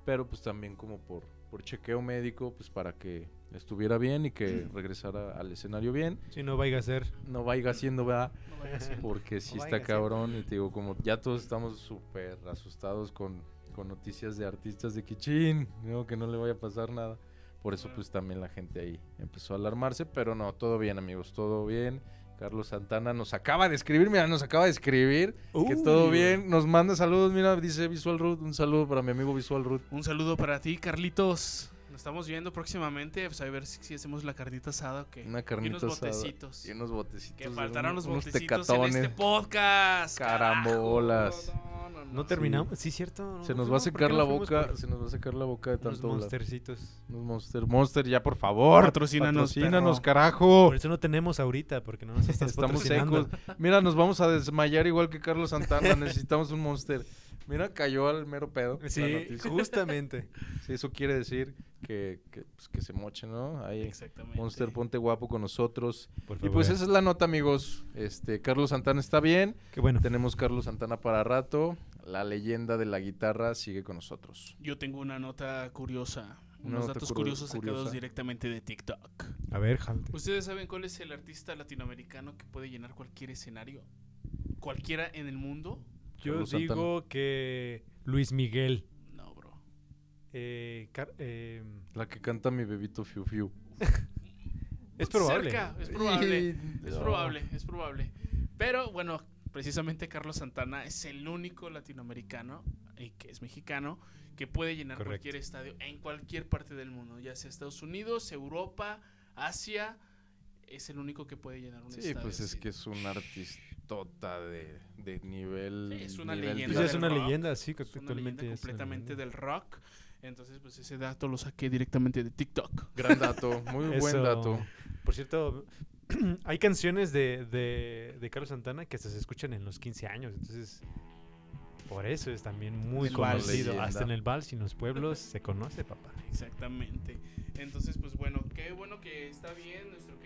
pero pues también como por, por chequeo médico, pues para que estuviera bien y que regresara al escenario bien, Si no vaya a ser. no vaya haciendo, ¿verdad? No vaya a ser. Porque sí No está cabrón y te digo, como ya todos estamos súper asustados con, con noticias de artistas de Kichin, ¿no? que no le vaya a pasar nada. Por eso pues también la gente ahí empezó a alarmarse, pero no, todo bien amigos, todo bien. Carlos Santana nos acaba de escribir, mira, nos acaba de escribir que todo bien, nos manda saludos, mira, dice Visual Root, un saludo para mi amigo Visual Root. Un saludo para ti, Carlitos. Nos estamos viendo próximamente. Pues a ver si, si hacemos la carnita asada o qué. Una y unos asada botecitos. Y unos botecitos. Que faltaron unos- los unos botecitos en tecatones. este podcast. Carambolas. No, no, no. No terminamos. Sí, cierto. Se no nos va a fuimos, ¿por secar la boca, por se nos va a secar la boca de Unos tanto hablar. monstercitos. Unos Monster, Monster, ya por favor. Patrocínanos, Patrocínanos, carajo. Por eso no tenemos ahorita, porque no nos estás Estamos secos. Mira, nos vamos a desmayar igual que Carlos Santana. Necesitamos un Monster. Mira, cayó al mero pedo. Sí, justamente. Sí, eso quiere decir que, que, pues, que se moche, ¿no? Ahí, Exactamente. Monster, ponte guapo con nosotros. Por Y favor. pues esa es la nota, amigos. Este, Carlos Santana está bien. Qué bueno. Tenemos Carlos Santana para rato. La leyenda de la guitarra sigue con nosotros. Yo tengo una nota curiosa. Unos nota datos curio- curiosos sacados directamente de TikTok. A ver, Jalte. ¿Ustedes saben cuál es el artista latinoamericano que puede llenar cualquier escenario? Cualquiera en el mundo. Yo Carlos digo que Luis Miguel. No, bro. eh, eh, La que canta mi bebito Fiu Fiu. es probable. Cerca, es probable. Es probable, es probable. Pero bueno, precisamente Carlos Santana es el único latinoamericano y que es mexicano que puede llenar Correcto. cualquier estadio en cualquier parte del mundo, ya sea Estados Unidos, Europa, Asia, es el único que puede llenar un Sí, estadio. pues es así. que es un artistota de, de nivel. Sí, es una nivel leyenda Pues es una rock. leyenda, sí, es una leyenda es una completamente leyenda. del rock. Entonces, pues ese dato lo saqué directamente de TikTok. Gran dato, muy buen dato. Por cierto, hay canciones de, de, de Carlos Santana que hasta se escuchan en los 15 años. Entonces, por eso es también muy El conocido. Hasta en el vals y en los pueblos se conoce, papá. Exactamente. Entonces, pues bueno, qué bueno que está bien nuestro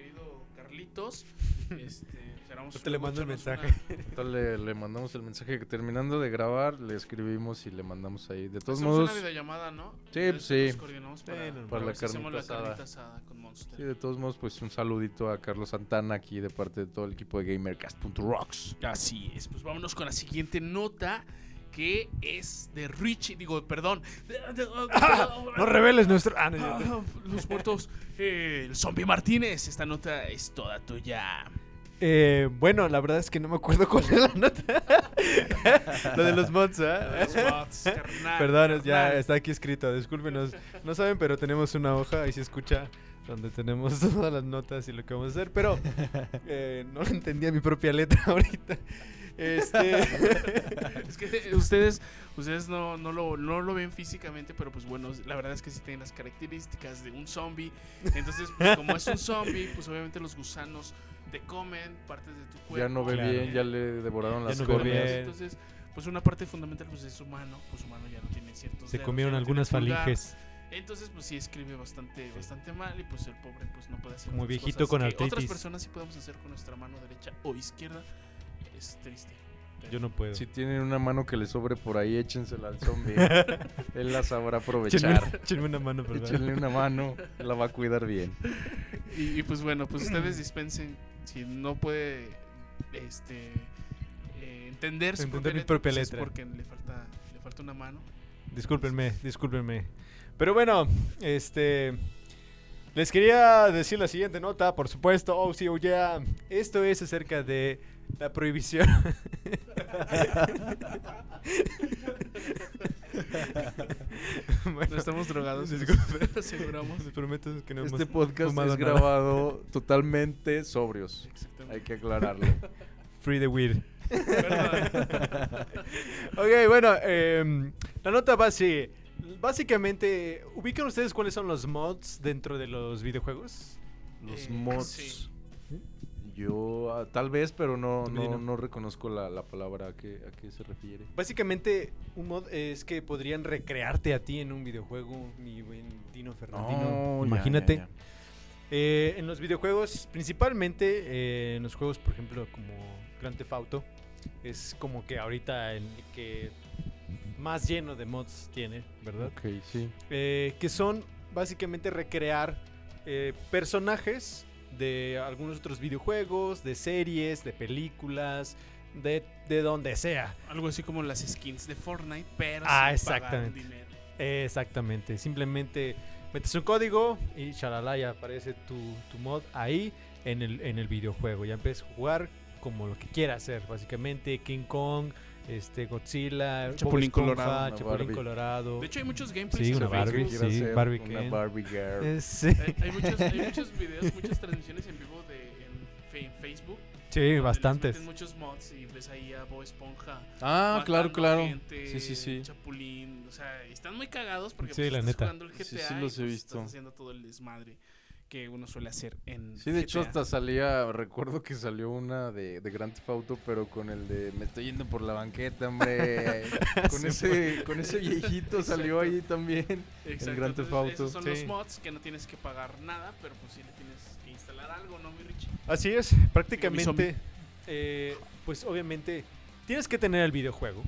Carlitos. Este, esperamos Ahorita le mando el mensaje. Entonces le, le mandamos el mensaje que terminando de grabar le escribimos y le mandamos ahí. De todos Hacemos modos, una videollamada, ¿no? Sí, Ya pues sí. nos coordinamos para, Bueno, para para la carnita la asada. carnita asada con Monster. sí, de todos modos, pues un saludito a Carlos Santana aquí de parte de todo el equipo de GamerCast.rocks. Así es, pues vámonos con la siguiente nota que es de Richie, digo, perdón. de- No reveles nuestro. Ah, no, Ah, los muertos. eh, el zombie Martínez, esta nota es toda tuya. Eh, bueno, la verdad es que no me acuerdo cuál es la nota. Lo de los mods, ¿ah? Los carnal, Perdón, ya está aquí escrito. Discúlpenos. No saben, pero tenemos una hoja ahí se escucha donde tenemos todas las notas y lo que vamos a hacer. Pero eh, no entendía mi propia letra ahorita. Este. Es que ustedes, ustedes no, no, lo, no lo ven físicamente, pero pues bueno, la verdad es que sí tienen las características de un zombie. Entonces, pues como es un zombie, pues obviamente los gusanos te comen partes de tu cuerpo. Ya no ve Claro. bien, ya le devoraron Ya las no ve córneas. bien. Entonces, pues una parte fundamental pues es humano, pues humano ya no tiene ciertos Se dedos, comieron no algunas falinges. Entonces, pues sí escribe bastante, bastante mal y pues el pobre pues no puede hacer Como viejito cosas con que Otras personas sí podemos hacer con nuestra mano derecha o izquierda. Es triste. Yo no puedo. Si tienen una mano que le sobre por ahí, échensela al zombie. Él la sabrá aprovechar. échenme una mano, perdón. Échenle una mano, la va a cuidar bien. Y, y, pues bueno, pues ustedes dispensen si no puede este eh, entender su Entender mi letra, propia pues es letra. porque le falta le falta una mano. Discúlpenme, discúlpenme. Pero bueno, este. Les quería decir la siguiente nota, por supuesto. Oh, sí, oh, yeah. Esto es acerca de la prohibición. bueno, No estamos drogados, disculpe. aseguramos. les prometo que no Este hemos podcast es nada. grabado totalmente sobrios. Exactamente. Hay que aclararlo. Free the weed. Perdón. Ok, bueno, em, la nota va así. Básicamente, ¿ubican ustedes cuáles son los mods dentro de los videojuegos? Los Eh, mods. sí. Yo ah, tal vez, pero no, no, reconozco la, la palabra a qué, a qué se refiere. Básicamente, un mod es que podrían recrearte a ti en un videojuego, mi buen Dino Fernandino. Oh, ya, Imagínate. ya, ya. Eh, en los videojuegos, principalmente eh, en los juegos, por ejemplo, como Grand Theft Auto, es como que ahorita el que más lleno de mods tiene, ¿verdad? Ok, sí. Eh, que son básicamente recrear eh, personajes de algunos otros videojuegos, de series, de películas, de, de donde sea. Algo así como las skins de Fortnite, pero Ah, sin pagar exactamente. dinero. Exactamente, simplemente metes un código y shalala, ya aparece tu, tu mod ahí en el, en el videojuego. Ya empiezas a jugar como lo que quieras hacer, básicamente King Kong, este Godzilla, Bob Chapulín Esponja, Colorado, una Chapulín Barbie. Colorado. De hecho, hay muchos gameplays Sí, en una Barbie, Facebook. Sí, Barbie una Ken. Barbie girl. Eh, sí. Hay, hay muchos, hay muchos videos, muchas transmisiones en vivo de en, fe- Facebook. Sí, les bastantes. meten muchos mods y ves ahí a Bob Esponja. Ah, claro, matando claro. gente, Sí, sí, sí. Chapulín, o sea, están muy cagados porque Sí, pues, la estás neta. jugando el GTA Sí, sí y, los he pues, visto. estás haciendo todo el desmadre que uno suele hacer en Sí, de hecho hasta salía, recuerdo que salió una de, de Grand Theft Auto, pero con el de me estoy yendo por la banqueta, hombre. con ese con ese viejito salió ahí también. Exacto, Grand Theft Auto. Esos son Sí. los mods que no tienes que pagar nada, pero pues sí le tienes que instalar algo, ¿no, mi Richie? Así es, prácticamente, eh, pues obviamente tienes que tener el videojuego.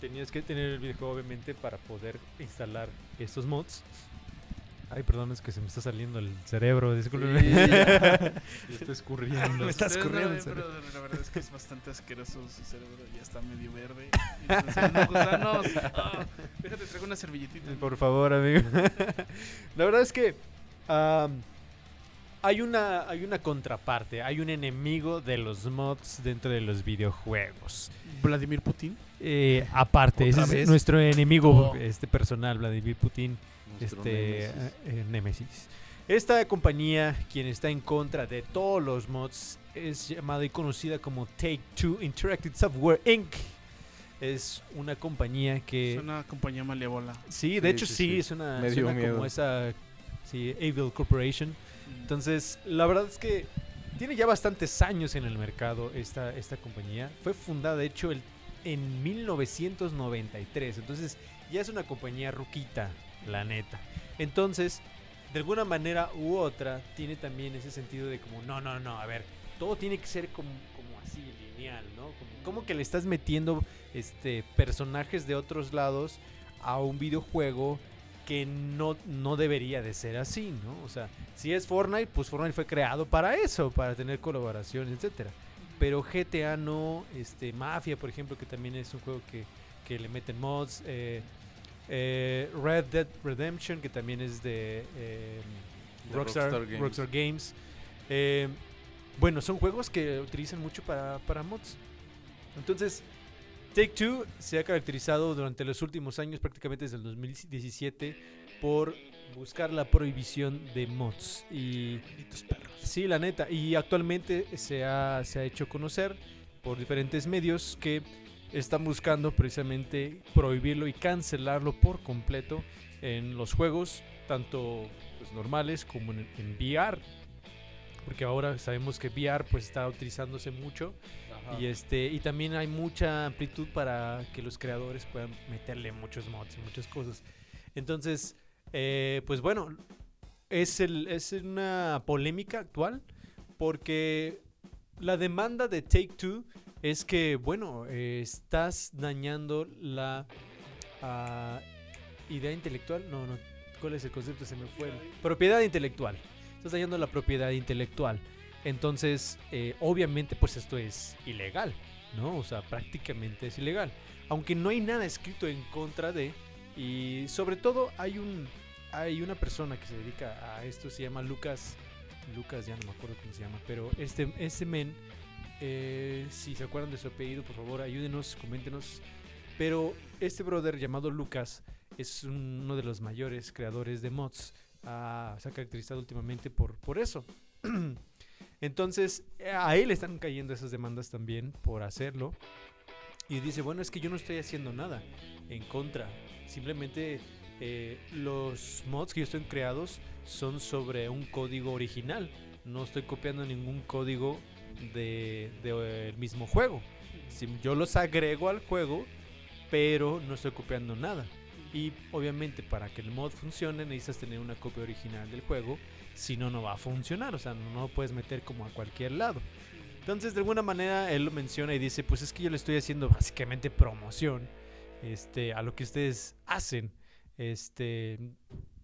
Tenías que tener el videojuego obviamente para poder instalar estos mods. Ay, perdón, es que se me está saliendo el cerebro, discúlpeme. Sí, está escurriendo. Me está no escurriendo cerebro. pero la verdad es que es bastante asqueroso su cerebro, ya está medio verde. Entonces, no, gusanos. Ah, déjate, traigo una servilletita. Por favor, amigo. La verdad es que am, hay, una, hay una contraparte, hay un enemigo de los mods dentro de los videojuegos. Vladimir Putin. Eh, aparte, ese ¿Otra es nuestro enemigo Oh. este personal, Vladimir Putin. Este némesis. eh, Nemesis. Esta compañía, quien está en contra de todos los mods, es llamada y conocida como Take Two Interactive Software Inc. Es una compañía que Es una compañía malévola. sí, de Sí, hecho sí, sí, sí. es una, Me dio suena como esa sí, Evil Corporation. Entonces, la verdad es que tiene ya bastantes años en el mercado esta, esta compañía. Fue fundada, de hecho, el, en 1993. Entonces, ya es una compañía ruquita, la neta. Entonces, de alguna manera u otra tiene también ese sentido de como, no, no, no, a ver, todo tiene que ser como, como así, lineal, ¿no? Como, como que le estás metiendo este, personajes de otros lados a un videojuego que no, no debería de ser así, ¿no? O sea, si es Fortnite, pues Fortnite fue creado para eso, para tener colaboraciones, etcétera. Pero GTA no, este, Mafia, por ejemplo, que también es un juego que, que le meten mods, eh, eh, Red Dead Redemption, que también es de, eh, De Rockstar, Rockstar Games. Rockstar Games. Eh, bueno, son juegos que utilizan mucho para, para mods. Entonces, Take Two se ha caracterizado durante los últimos años, prácticamente desde el 2017, por buscar la prohibición de mods. Y perros. sí, la neta. Y actualmente se ha, se ha hecho conocer por diferentes medios que están buscando precisamente prohibirlo y cancelarlo por completo en los juegos, tanto pues, normales como en, en VR. Porque ahora sabemos que VR pues está utilizándose mucho y este y también hay mucha amplitud para que los creadores puedan meterle muchos mods y muchas cosas. Entonces, eh, pues bueno, es, el, es una polémica actual porque la demanda de Take Two es que, bueno, eh, estás dañando la ah, idea intelectual. No, no, ¿cuál es el concepto? Se me fue. Propiedad intelectual. Estás dañando la propiedad intelectual. Entonces, eh, obviamente, pues esto es ilegal, ¿no? O sea, prácticamente es ilegal. Aunque no hay nada escrito en contra de. Y sobre todo hay un hay una persona que se dedica a esto, se llama Lucas. Lucas, ya no me acuerdo cómo se llama, pero este, este men, eh, si se acuerdan de su apellido, por favor, ayúdenos, coméntenos. Pero este brother llamado Lucas es uno de los mayores creadores de mods. Ah, se ha caracterizado últimamente por, por eso. Entonces, a él están cayendo esas demandas también por hacerlo. Y dice, bueno, es que yo no estoy haciendo nada en contra. Simplemente eh, los mods que yo estoy creados son sobre un código original. No estoy copiando ningún código del de, eh, el mismo juego. Si yo los agrego al juego, pero no estoy copiando nada. Y obviamente para que el mod funcione necesitas tener una copia original del juego. Si no, no va a funcionar. O sea, no lo puedes meter como a cualquier lado. Entonces, de alguna manera, él lo menciona y dice, pues es que yo le estoy haciendo básicamente promoción este, a lo que ustedes hacen. Este,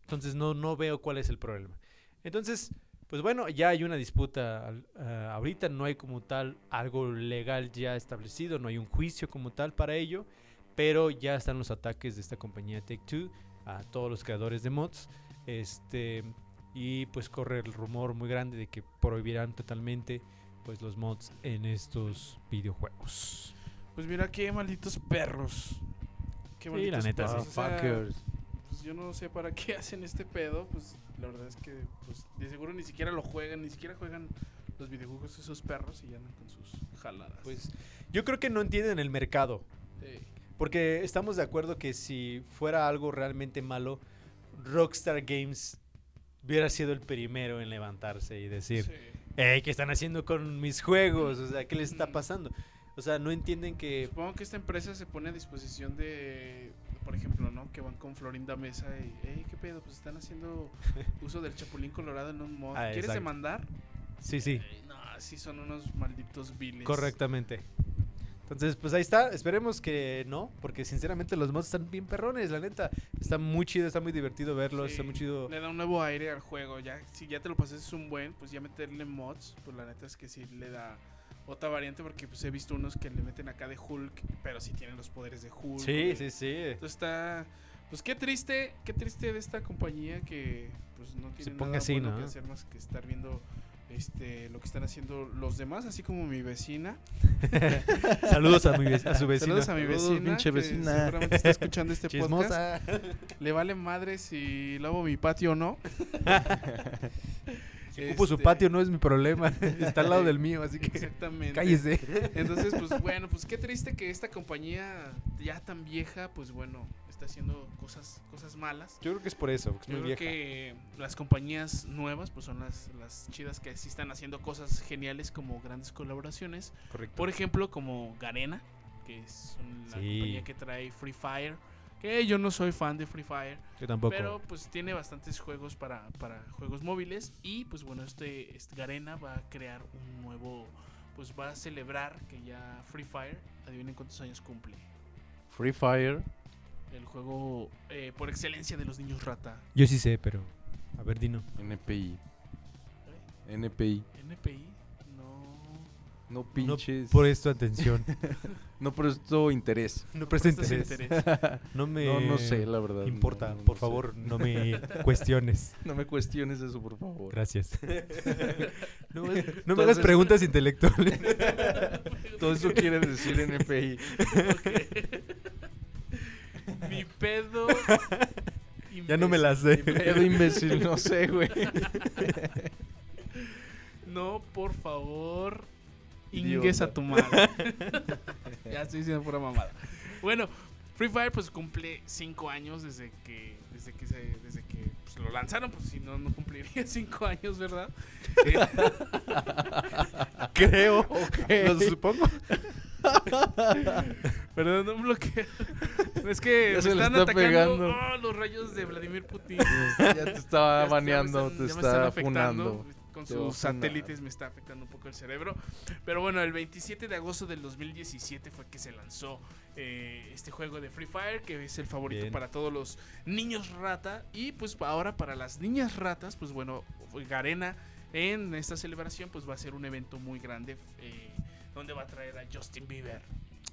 entonces, no, no veo cuál es el problema. Entonces, pues bueno, ya hay una disputa. Uh, ahorita no hay como tal algo legal ya establecido, no hay un juicio como tal para ello, pero ya están los ataques de esta compañía Take Two a todos los creadores de mods. Este, y pues corre el rumor muy grande de que prohibirán totalmente pues los mods en estos videojuegos. Pues mira qué malditos perros. Qué Sí, malditos la neta, perros. sí. o sea, Fuckers. pues yo no sé para qué hacen este pedo. Pues la verdad es que pues, de seguro ni siquiera lo juegan, ni siquiera juegan los videojuegos esos perros y andan con sus jaladas. Pues yo creo que no entienden el mercado. Sí. Porque estamos de acuerdo que si fuera algo realmente malo, Rockstar Games hubiera sido el primero en levantarse y decir, Sí. hey, ¿qué están haciendo con mis juegos? O sea, ¿qué les está pasando? O sea, no entienden que... Supongo que esta empresa se pone a disposición de, por ejemplo, ¿no? Que van con Florinda Mesa y, hey, ¿qué pedo? Pues están haciendo uso del Chapulín Colorado en un mod. Ah, ¿Quieres exacto. demandar? Sí, sí, Eh, No, sí son unos malditos viles. correctamente. Entonces, pues ahí está. Esperemos que no, porque sinceramente los mods están bien perrones, la neta. Está muy chido, está muy divertido verlos, Sí, está muy chido. Le da un nuevo aire al juego. Ya, si ya te lo pasas es un buen, pues ya meterle mods, pues la neta es que sí le da otra variante porque pues he visto unos que le meten acá de Hulk, pero sí tienen los poderes de Hulk. Sí, sí, sí. Entonces está pues qué triste, qué triste de esta compañía que pues no tiene ponga nada así, bueno ¿no? que hacer más que estar viendo este lo que están haciendo los demás, así como mi vecina. Saludos a, mi ve- a su vecino. Saludos a mi Saludos, vecina, pinche que vecina. seguramente está escuchando este podcast. Chismosa. Le vale madre si lavo mi patio o no. Ocupo su Este, patio no es mi problema. Está al lado del mío, así que Exactamente. cállese. Entonces, pues bueno, pues qué triste que esta compañía ya tan vieja, pues bueno, está haciendo cosas, cosas malas. Yo creo que es por eso, porque es Yo muy creo vieja. que las compañías nuevas, pues son las, las chidas que sí están haciendo cosas geniales como grandes colaboraciones. Correcto. Por ejemplo, como Garena, que es la Sí. compañía que trae Free Fire Que yo no soy fan de Free Fire. Yo tampoco. Pero pues tiene bastantes juegos para, para juegos móviles. Y pues bueno, este, este Garena va a crear un nuevo. Pues va a celebrar que ya Free Fire, adivinen cuántos años cumple. Free Fire. El juego eh, por excelencia de los niños rata. Yo sí sé, pero. A ver, Dino. NPI. ¿Eh? NPI. NPI. No. No No pinches. por esto atención. No presto interés. No Prestas interés. interés. No me. No, no sé, la verdad. Importa, no, no por sé. favor, no me cuestiones. No me cuestiones eso, por favor. Gracias. no me, no hagas preguntas intelectuales. Todo eso quiere decir NPI. Mi pedo. ya no me las sé. Pedo imbécil, no sé, güey. No, por favor. Ingues a tu madre. ya estoy diciendo pura mamada. Bueno, Free Fire pues cumple 5 años desde que desde que se, desde que pues, lo lanzaron, pues si no no cumpliría 5 años, ¿verdad? Creo. Ok. Lo supongo. Perdón, no bloqueo. Es que Ya me están está atacando pegando. oh, los rayos de Vladimir Putin. Ya te estaba baneando, están- te están está funando. Con Te sus satélites me está afectando un poco el cerebro. Pero bueno, el 27 de agosto del 2017 fue que se lanzó eh, este juego de Free Fire, que es el favorito Bien. para todos los niños rata. Y pues ahora para las niñas ratas, pues bueno, Garena en esta celebración pues va a ser un evento muy grande eh, donde va a traer a Justin Bieber.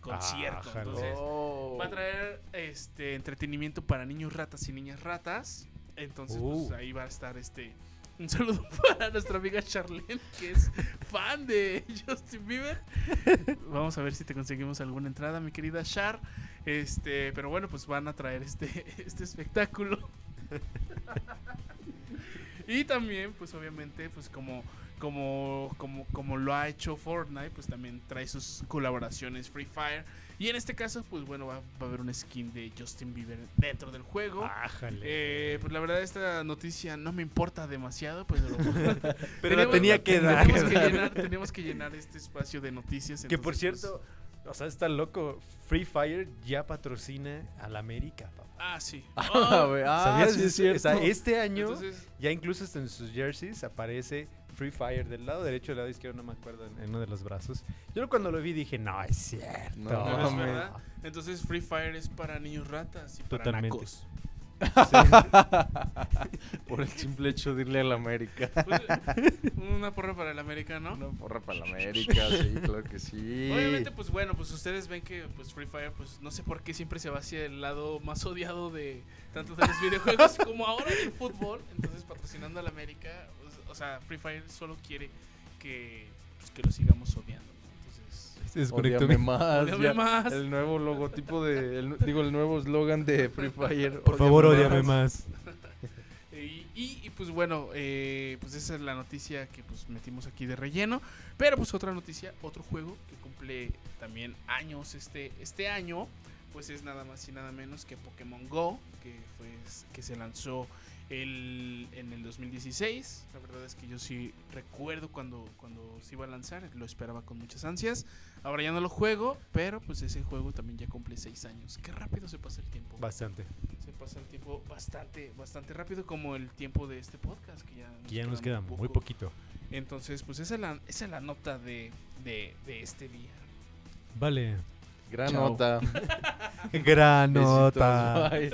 Concierto. Ájale. Entonces, Oh. Va a traer este entretenimiento para niños ratas y niñas ratas. Entonces, Uh. pues ahí va a estar este. Un saludo para nuestra amiga Charlene, que es fan de Justin Bieber. Vamos a ver si te conseguimos alguna entrada, mi querida Char. Este, pero bueno, pues van a traer este, este espectáculo. y también, pues obviamente, pues como, como, como, como lo ha hecho Fortnite, pues también trae sus colaboraciones Free Fire. Y en este caso, pues bueno, va, va a haber una skin de Justin Bieber dentro del juego. Ájale. Eh, pues la verdad esta noticia no me importa demasiado, pues, pero, Pero tenemos- tenía que dar. tenemos que llenar, tenemos que llenar este espacio de noticias. Que por entonces, cierto, o sea, está loco. Free Fire ya patrocina al América, papá. pues, ah, sí. Ah, güey, ah, ¿Sabías sí es cierto. O sea, este año Entonces, ya incluso hasta en sus jerseys aparece Free Fire del lado derecho del lado izquierdo, no me acuerdo, en, en uno de los brazos. Yo cuando lo vi dije, no, es cierto. No, ¿no es mames. verdad? Entonces Free Fire es para niños ratas y para Totalmente. nacos. Por el simple hecho de irle a la América. Pues, una porra para el americano. Una porra para la América, sí, claro que sí. Obviamente, pues bueno, pues ustedes ven que pues Free Fire, pues no sé por qué siempre se va hacia el lado más odiado de tanto de los videojuegos como ahora del fútbol. Entonces, patrocinando al América, o, sea, Free Fire solo quiere que, pues, que lo sigamos odiando. ¿no? Entonces, Se desconectó Ódiame mi- más, más. El nuevo logotipo de. el- digo, el nuevo eslogan de Free Fire. Por favor, ódiame más. Y, y- y, pues bueno, eh, pues esa es la noticia que pues metimos aquí de relleno. Pero pues otra noticia, otro juego que cumple también años este, este año, pues es nada más y nada menos que Pokémon Go, que, fue, que se lanzó el, en el 2016. La verdad es que yo sí recuerdo cuando, cuando se iba a lanzar, lo esperaba con muchas ansias. Ahora ya no lo juego, pero pues ese juego también ya cumple 6 años. Qué rápido se pasa el tiempo. Bastante. Se pasa el tiempo bastante, bastante rápido, como el tiempo de este podcast, que ya nos, Que ya nos queda queda muy poquito. Entonces, pues esa es la, esa es la nota de, de, de este día. Vale. Gran Chao. nota. Gran Besitos, nota. bye.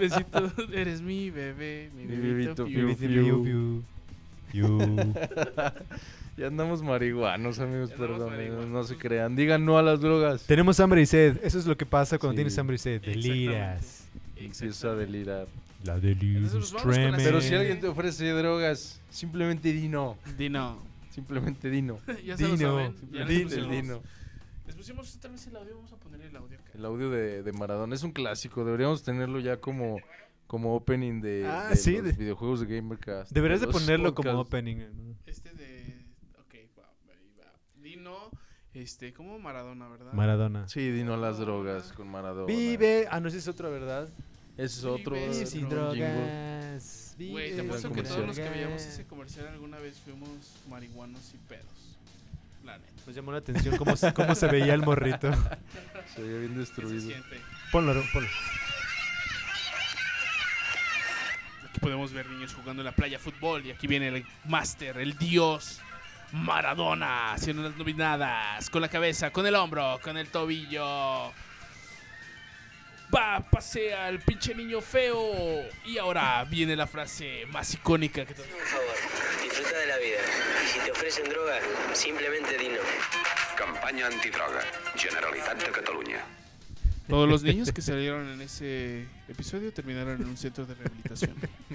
Besito, eres mi bebé, mi Mi bebito. bebito, piu. piu. Piu, piu. Piu. Ya andamos marihuanos, amigos, perdón. marihuanos. No se crean. Digan no a las drogas. Tenemos hambre y sed. Eso es lo que pasa cuando Sí. tienes hambre y sed. Deliras. Empieza a delirar. La. Entonces, pues. Pero si alguien te ofrece drogas, simplemente di no. Dino. Simplemente di no. ya se lo Dino. saben. Ya les Di- pusimos- el Dino. Les pusimos tal vez el audio, vamos a poner el audio acá. El audio de, de Maradona es un clásico. Deberíamos tenerlo ya como, como opening de, Ah, de sí, los de- videojuegos de Gamercast. Deberías de ponerlo como podcasts. opening. ¿no? Este de... Ok, va, ahí va. Dino, este, como Maradona, ¿verdad? Maradona. Sí, di no a las drogas con Maradona. Vive. Ah, no, ese es otro, ¿verdad? Ese es otro. Vive sin drogas. Güey, te apuesto que comercial. todos los que veíamos ese comercial alguna vez fuimos marihuanos y pedos. Nos llamó la atención cómo, se- cómo se veía el morrito. Se veía bien ¿Qué se destruido. Ponlo, ponlo. Aquí podemos ver niños jugando en la playa fútbol y aquí viene el máster, el dios Maradona haciendo unas nominadas con la cabeza, con el hombro, con el tobillo. Va, pasea el pinche niño feo. Y ahora viene la frase más icónica que todos. Disfruta de la vida. Y si te ofrecen droga, simplemente di no. Campanya antidroga. Generalitat de Catalunya. Todos los niños que salieron en ese episodio terminaron en un centro de rehabilitación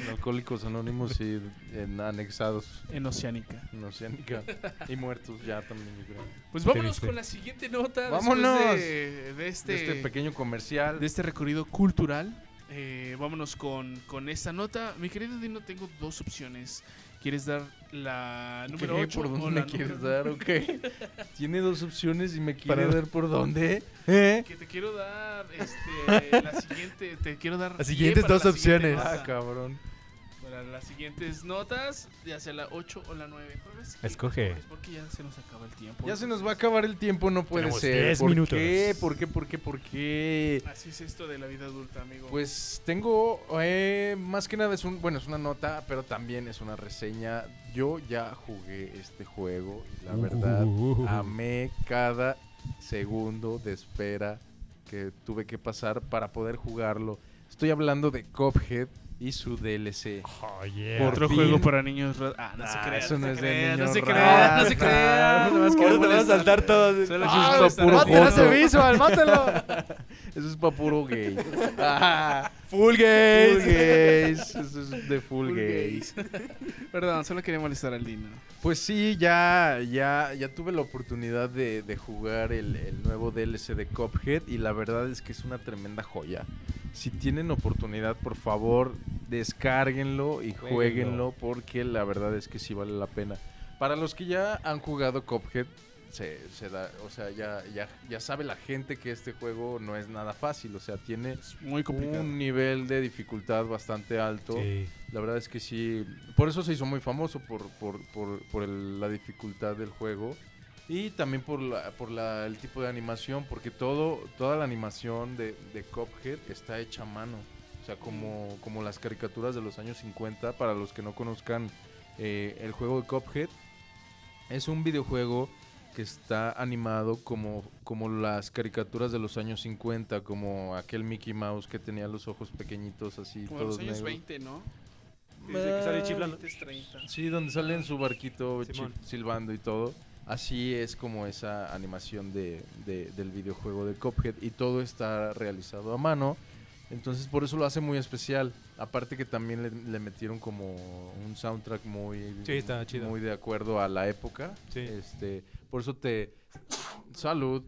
Alcohólicos anónimos y en- anexados en Oceánica. en Oceánica. y muertos ya también, yo creo. Pues vámonos triste. con la siguiente nota. ¡Vámonos! De, de este, De este pequeño comercial. de este recorrido cultural. Eh, vámonos con, con esta nota. Mi querido Dino, tengo dos opciones. ¿Quieres dar la número ¿Qué? 8 ¿Por dónde me quieres número- dar? Ok. Tiene dos opciones y me quiere Para- dar por dónde. ¿Eh? Que te quiero dar este, la siguiente. Te quiero dar. Las siguientes dos la siguiente opciones. nota. Ah, cabrón. Las siguientes notas, ya sea la 8 o la 9. ¿Cuál es? Escoge. Es porque ya se nos acaba el tiempo. Ya se nos va a acabar el tiempo, no puede Tenemos ser. 10 ¿Por minutos. qué? ¿Por qué? ¿Por qué? ¿Por qué? Así es esto de la vida adulta, amigo. Pues tengo, eh, más que nada es un, bueno, es una nota, pero también es una reseña. Yo ya jugué este juego y la verdad Uh. amé cada segundo de espera que tuve que pasar para poder jugarlo. Estoy hablando de Cuphead y su DLC. Oh, yeah. Por Otro fin. juego para niños. ra- Ah, no se crean. eso no se es de niños No se raros. crean, no se Ahora quiero te van a saltar todos. Solo Ah, quiero está molestar puro a ¡Maten a joto. ese visual! ¡Mátelo! Eso es para puro gay. Ah, ¡Full full gays! gays. Eso es de full, Full gays. Perdón, solo quería molestar al Dino. Pues sí, ya, ya, ya tuve la oportunidad de, de jugar el, el nuevo DLC de Cuphead y la verdad es que es una tremenda joya. Si tienen oportunidad, por favor, descárguenlo y Jueguenlo. jueguenlo porque la verdad es que sí vale la pena. Para los que ya han jugado Cuphead, se, se da, o sea, ya, ya, ya sabe la gente que este juego no es nada fácil, o sea, tiene Es muy complicado. un nivel de dificultad bastante alto. Sí. La verdad es que sí. Por eso se hizo muy famoso, por, por, por, por el- la dificultad del juego. Y también por, la, por la- el tipo de animación, porque todo, toda la animación de, de Cuphead está hecha a mano. O sea, como, como las caricaturas de los años 50, para los que no conozcan eh, el juego de Cuphead, es un videojuego que está animado como, como las caricaturas de los años 50, como aquel Mickey Mouse que tenía los ojos pequeñitos así, Como en los todos años negros. 20, ¿no? Desde que sale chiflando. 20, 30. Sí, donde sale en su barquito chif- silbando y todo. Así es como esa animación de, de- del videojuego de Cuphead y todo está realizado a mano. Entonces por eso lo hace muy especial. Aparte que también le, le metieron como un soundtrack muy, Sí, está chido. muy de acuerdo a la época. Sí. Este, por eso te... Salud,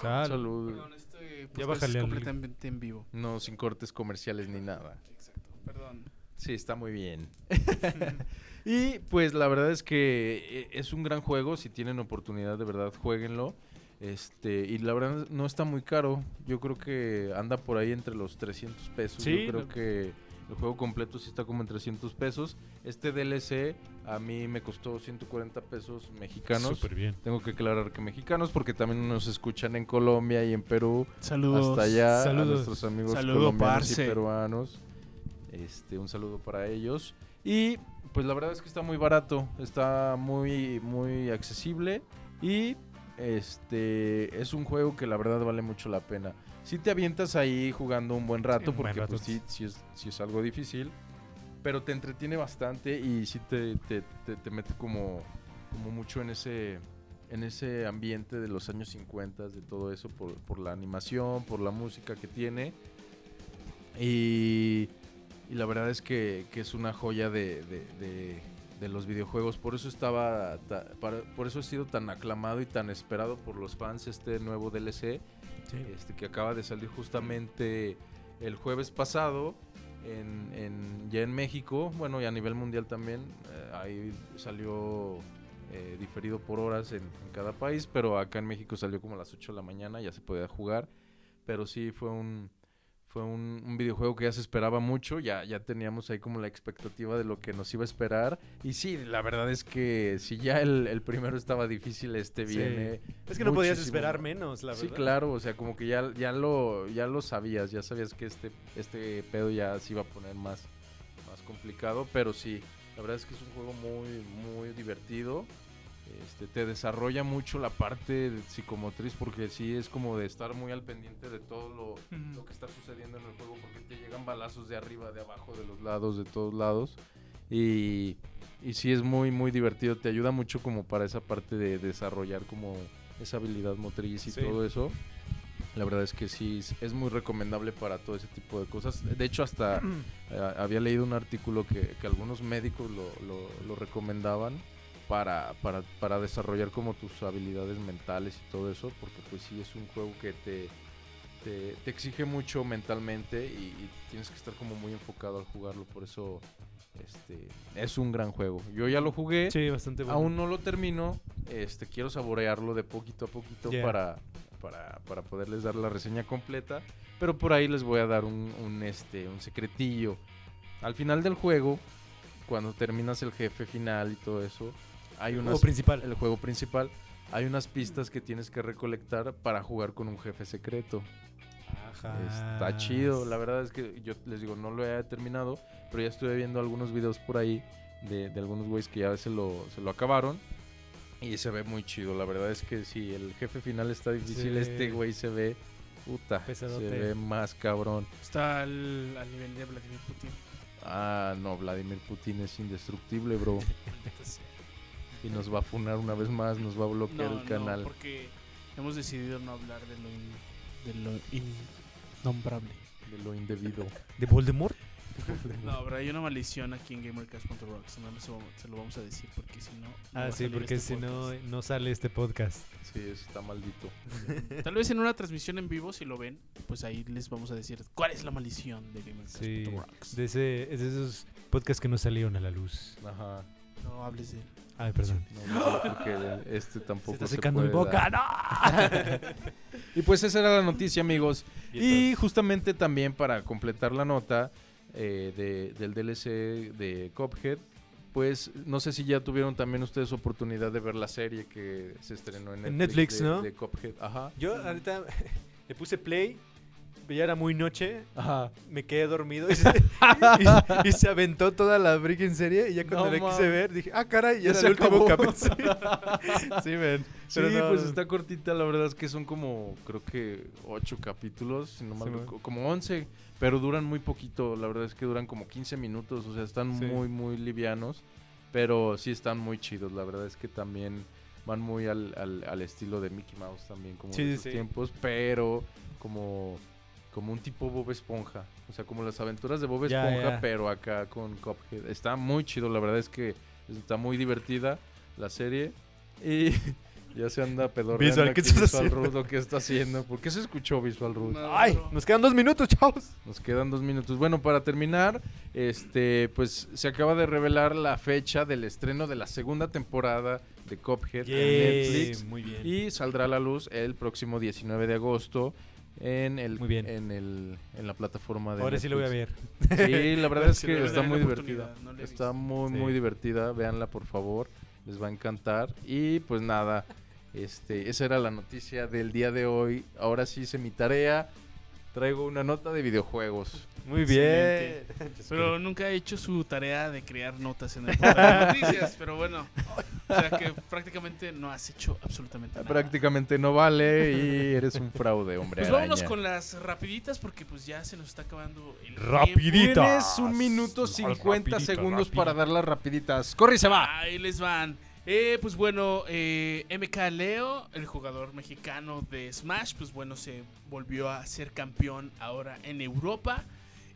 Sal. salud. Perdón, este Ya podcast bájale es al- completamente en vivo. No sin cortes comerciales ni nada. Exacto, perdón. Sí, está muy bien. y pues la verdad es que eh, es un gran juego. Si tienen oportunidad, de verdad, jueguenlo. Este, y la verdad no está muy caro. Yo creo que anda por ahí entre los 300 pesos. Sí, Yo creo no- que el juego completo sí está como en 300 pesos. Este DLC a mí me costó 140 pesos mexicanos. Súper bien. Tengo que aclarar que mexicanos porque también nos escuchan en Colombia y en Perú. Saludos. Hasta allá a Saludos. nuestros amigos Saludo, colombianos parce. y peruanos. Este, un saludo para ellos. Y pues la verdad es que está muy barato, está muy muy accesible y este es un juego que la verdad vale mucho la pena. Si te avientas ahí jugando un buen rato buen porque pues, sí, sí es, sí es algo difícil, pero te entretiene bastante y sí te, te, te- te mete como, como mucho en ese en ese ambiente de los años 50, de todo eso, por, por la animación, por la música que tiene. Y, y la verdad es que, que es una joya de, de- de- de los videojuegos. Por eso estaba ta- para- por eso ha sido tan aclamado y tan esperado por los fans este nuevo DLC. Este, que acaba de salir justamente el jueves pasado en, ya en México, bueno, y a nivel mundial también. eh, ahí salió eh, diferido por horas en, en cada país, pero acá en México salió como a las 8 de la mañana, ya se podía jugar. Pero sí fue un, Fue un, un videojuego que ya se esperaba mucho, ya, ya teníamos ahí como la expectativa de lo que nos iba a esperar. Y sí, la verdad es que si ya el, el primero estaba difícil, este Sí. viene. Es que no podías esperar menos, la verdad. Sí, claro, o sea, como que ya, ya, lo, ya lo sabías, ya sabías que este, este pedo ya se iba a poner más, más complicado, pero sí, la verdad es que es un juego muy, muy divertido. Este, te desarrolla mucho la parte de psicomotriz porque sí es como de estar muy al pendiente de todo lo, lo que está sucediendo en el juego porque te llegan balazos de arriba, de abajo, de los lados, de todos lados. Y, y sí es muy, muy divertido. Te ayuda mucho como para esa parte de desarrollar como esa habilidad motriz y Sí. todo eso. La verdad es que sí, es- es muy recomendable para todo ese tipo de cosas. De hecho, hasta eh, había leído un artículo que, que algunos médicos lo, lo- lo recomendaban para, para, para desarrollar como tus habilidades mentales y todo eso, porque pues sí es un juego que te, te, te exige mucho mentalmente y, y tienes que estar como muy enfocado al jugarlo, por eso este, es un gran juego. Yo ya lo jugué, Sí, bastante bueno. aún no lo termino, este, quiero saborearlo de poquito a poquito Yeah. para, para, para poderles dar la reseña completa, pero por ahí les voy a dar un, un, este, un secretillo. Al final del juego, cuando terminas el jefe final y todo eso, hay unas juego principal. el juego principal, hay unas pistas que tienes que recolectar para jugar con un jefe secreto. Está chido, la verdad es que yo les digo, no lo he terminado, pero ya estuve viendo algunos videos por ahí de, de algunos güeyes que ya se lo, se lo acabaron. Y se ve muy chido, la verdad es que si el jefe final está difícil, Sí. este güey se ve, puta, Pesadote. se ve más cabrón. Está al, al nivel de Vladimir Putin. Ah, no, Vladimir Putin es indestructible, bro. Y nos va a funar una vez más, nos va a bloquear No, el canal. no, porque hemos decidido no hablar de lo, in- de lo innombrable. De lo indebido. ¿De Voldemort? No, pero hay una maldición aquí en GamerCast.rocks. No se, se lo vamos a decir porque si no. Ah, sí, porque este si no, podcast. no sale este podcast. Sí, está maldito. Tal vez en una transmisión en vivo, si lo ven, pues ahí les vamos a decir cuál es la maldición de Sí, GamerCast.rocks. de, ese, es de esos podcasts que no salieron a la luz. Ajá. No hables de él. Ay, perdón. No, no, porque este Se tampoco está se secando mi puede boca. dar. ¡No! Y pues esa era la noticia, amigos. Y justamente también para completar la nota eh, de- del DLC de Cuphead, pues no sé si ya tuvieron también ustedes oportunidad de ver la serie que se estrenó en En Netflix, Netflix, de, ¿no? de Cuphead. Ajá. Yo ahorita le puse play, ya era muy noche, Ajá. me quedé dormido y se, y- y se aventó toda la en serie y ya cuando No le quise ver dije, ah, caray, Ya ya era se el último capítulo. sí, ven. Sí, Pero no, pues está cortita, la verdad es que son como, creo que ocho capítulos, si no mal Sí, man. como 11, pero duran muy poquito, la verdad es que duran como 15 minutos, o sea, están Sí. muy, muy livianos, pero sí están muy chidos, la verdad es que también van muy al, al, al estilo de Mickey Mouse también, como Sí, de sí, esos sí. tiempos, pero como, como un tipo Bob Esponja, o sea, como las aventuras de Bob Esponja, ya. pero acá con Cuphead. Está muy chido, la verdad es que está muy divertida la serie y... Ya se anda pedorreando Visual, ¿qué aquí estás Visual haciendo? Rudo, ¿qué está haciendo? ¿Por qué se escuchó Visual Rudo? No, Ay, pero- nos quedan dos minutos, chavos. Nos quedan dos minutos. Bueno, para terminar, este, pues se acaba de revelar la fecha del estreno de la segunda temporada de Cuphead en Netflix Muy bien. y saldrá a la luz el próximo 19 de agosto en el Muy bien. en el en la plataforma de Ahora sí lo voy a ver. Sí, la verdad es que está muy divertida. no Está muy, Sí. muy divertida. Véanla, por favor. Les va a encantar. Y pues nada, este, esa era la noticia del día de hoy. Ahora sí hice mi tarea. Traigo una nota de videojuegos. Muy bien. Excelente. Pero nunca he hecho su tarea de crear notas en el de noticias. Pero bueno, o sea que prácticamente no has hecho absolutamente nada. Prácticamente no vale y eres un fraude, hombre. Pues vámonos con las rapiditas porque pues ya se nos está acabando el Rapidito. tiempo. Tienes un minuto Las 50 rapiditas, segundos para dar las rapiditas. ¡Corre y se va! Ahí les van. Eh, pues bueno, eh, MK Leo, el jugador mexicano de Smash, pues bueno, se volvió a ser campeón ahora en Europa.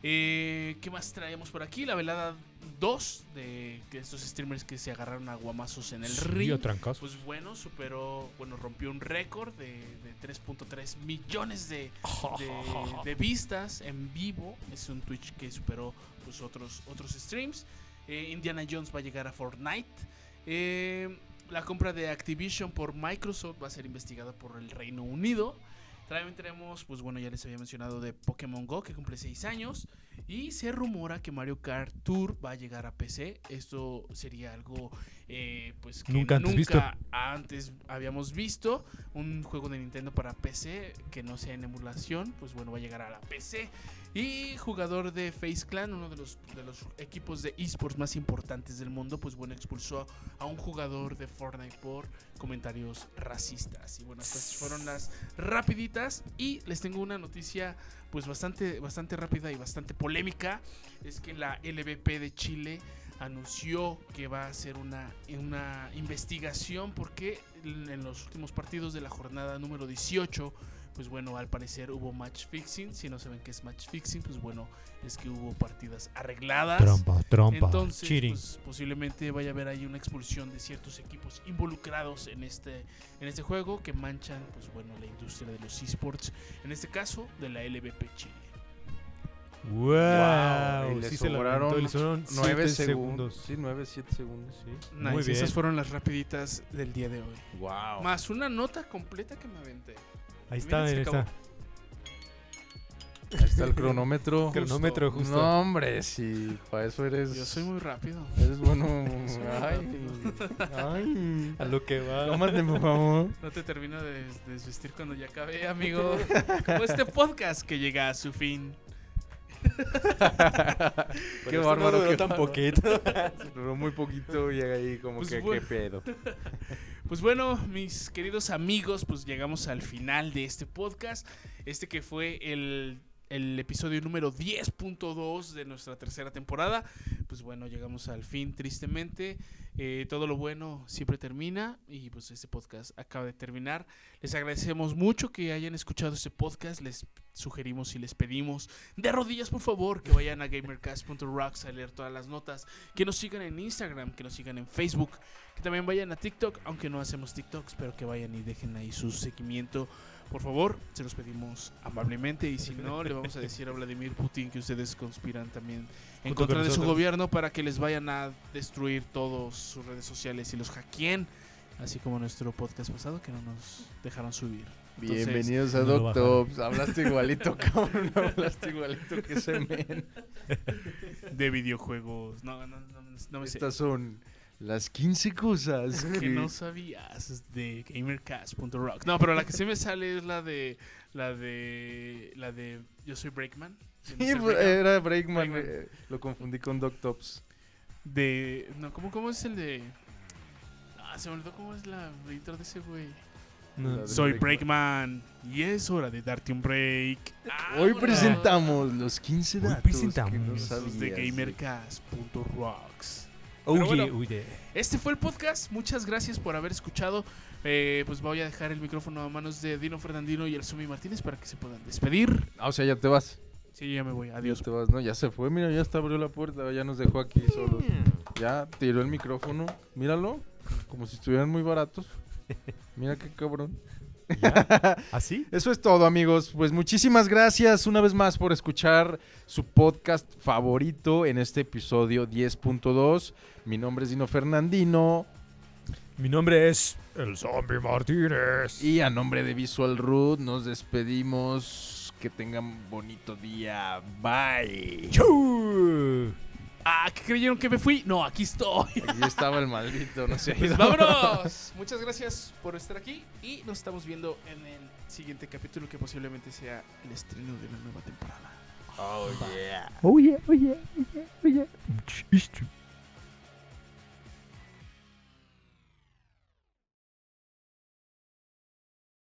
Eh, ¿Qué más traemos por aquí? La velada 2 de estos streamers que se agarraron a guamazos en el ring. Pues bueno, superó, bueno, rompió un récord de, de 3.3 millones de, de- de vistas en vivo. Es un Twitch que superó pues otros, otros streams. Eh, Indiana Jones va a llegar a Fortnite. Eh, la compra de Activision por Microsoft va a ser investigada por el Reino Unido. También tenemos, pues bueno, ya les había mencionado de Pokémon Go, que cumple 6 años. Y se rumora que Mario Kart Tour va a llegar a PC. Esto sería algo, eh, pues, que Nunca antes visto. antes habíamos visto. Un juego de Nintendo para PC que no sea en emulación, pues bueno, va a llegar a la PC. Y jugador de Face Clan, uno de los, de los equipos de esports más importantes del mundo, pues bueno, expulsó a un jugador de Fortnite por comentarios racistas. Y bueno, estas fueron las rapiditas. Y les tengo una noticia pues bastante, bastante rápida y bastante polémica. Es que la LVP de Chile anunció que va a hacer una, una investigación porque en los últimos partidos de la jornada número 18 pues bueno, al parecer hubo match fixing. Si no saben qué es match fixing, pues bueno, es que hubo partidas arregladas. Trompa, trompa. Entonces, cheating. pues, posiblemente vaya a haber ahí una expulsión de ciertos equipos involucrados en este, en este juego que manchan, pues bueno, la industria de los esports. En este caso, de la LVP Chile. wow, y le sí se la sobraron aventó, le sobraron 9 siete segundos. Sí, 9, 7 segundos. Sí. Nice, Muy bien. esas fueron las rapiditas del día de hoy. Wow. Más una nota completa que me aventé. Ahí está, Miren, está. Ahí está el cronómetro. Cronómetro justo. No, hombre, sí, para eso eres. Yo soy muy rápido. Eres bueno. Ay, ay. A lo que va. Tómate, por favor. No te termino de des- desvestir cuando ya acabé, amigo. Como este podcast que llega a su fin. Qué bárbaro. duró qué tan bárbaro. poquito. Duró muy poquito y ahí como Pues que bueno. qué pedo. Pues bueno, mis queridos amigos, pues llegamos al final de este podcast. Este que fue el, el episodio número 10.2 de nuestra tercera temporada. Pues bueno, llegamos al fin, tristemente. Eh, todo lo bueno siempre termina y pues este podcast acaba de terminar. Les agradecemos mucho que hayan escuchado este podcast. Les sugerimos y les pedimos de rodillas, por favor, que vayan a gamercast.rocks a leer todas las notas. Que nos sigan en Instagram, que nos sigan en Facebook, que también vayan a TikTok, aunque no hacemos TikToks, pero que vayan y dejen ahí su seguimiento. Por favor, se los pedimos amablemente y si no, le vamos a decir a Vladimir Putin que ustedes conspiran también en contra con de su gobierno para que les vayan a destruir todas sus redes sociales y los hackeen, así como nuestro podcast pasado que no nos dejaron subir. Entonces, Bienvenidos a no Doctops. Hablaste igualito, cabrón. Hablaste igualito que ese men. de videojuegos. No, no, no, no me sé. Estas son las 15 cosas que no sabías de gamercast.rock. No, pero la que sí me sale es la de la de la de Yo soy Breakman. Sí, era Breakman. Breakman. eh, Lo confundí con Doctops. De no, ¿cómo, cómo es el de Ah, se me olvidó cómo es la intro de ese güey. No. Soy Breakman. Y es hora de darte un break. Hoy presentamos los 15 Hoy datos presentamos que no los Los de sabías. gamercast.rocks. Oye, Pero bueno, oye. Este fue el podcast. Muchas gracias por haber escuchado. Eh, pues voy a dejar el micrófono a manos de Dino Fernandino y el Sumi Martínez para que se puedan despedir. Ah, o sea, ya te vas. Sí, ya me voy. Ya Adiós. te vas, ¿no? Ya se fue, mira, ya hasta abrió la puerta, ya nos dejó aquí solos. Ya tiró el micrófono, míralo, como si estuvieran muy baratos. Mira qué cabrón. ¿Así? Eso es todo, amigos. Pues muchísimas gracias una vez más por escuchar su podcast favorito en este episodio 10.2. Mi nombre es Dino Fernandino Mi nombre es el Zombie Martínez. y a nombre de Visual Root nos despedimos. Que tengan bonito día. Bye. Ah, ¿qué creyeron que me fui? No, aquí estoy. Aquí estaba el maldito, no se ha Pues ido. vámonos. Muchas gracias por estar aquí y nos estamos viendo en el siguiente capítulo que posiblemente sea el estreno de la nueva temporada. Oh, yeah. Oye, oye, oye, oye.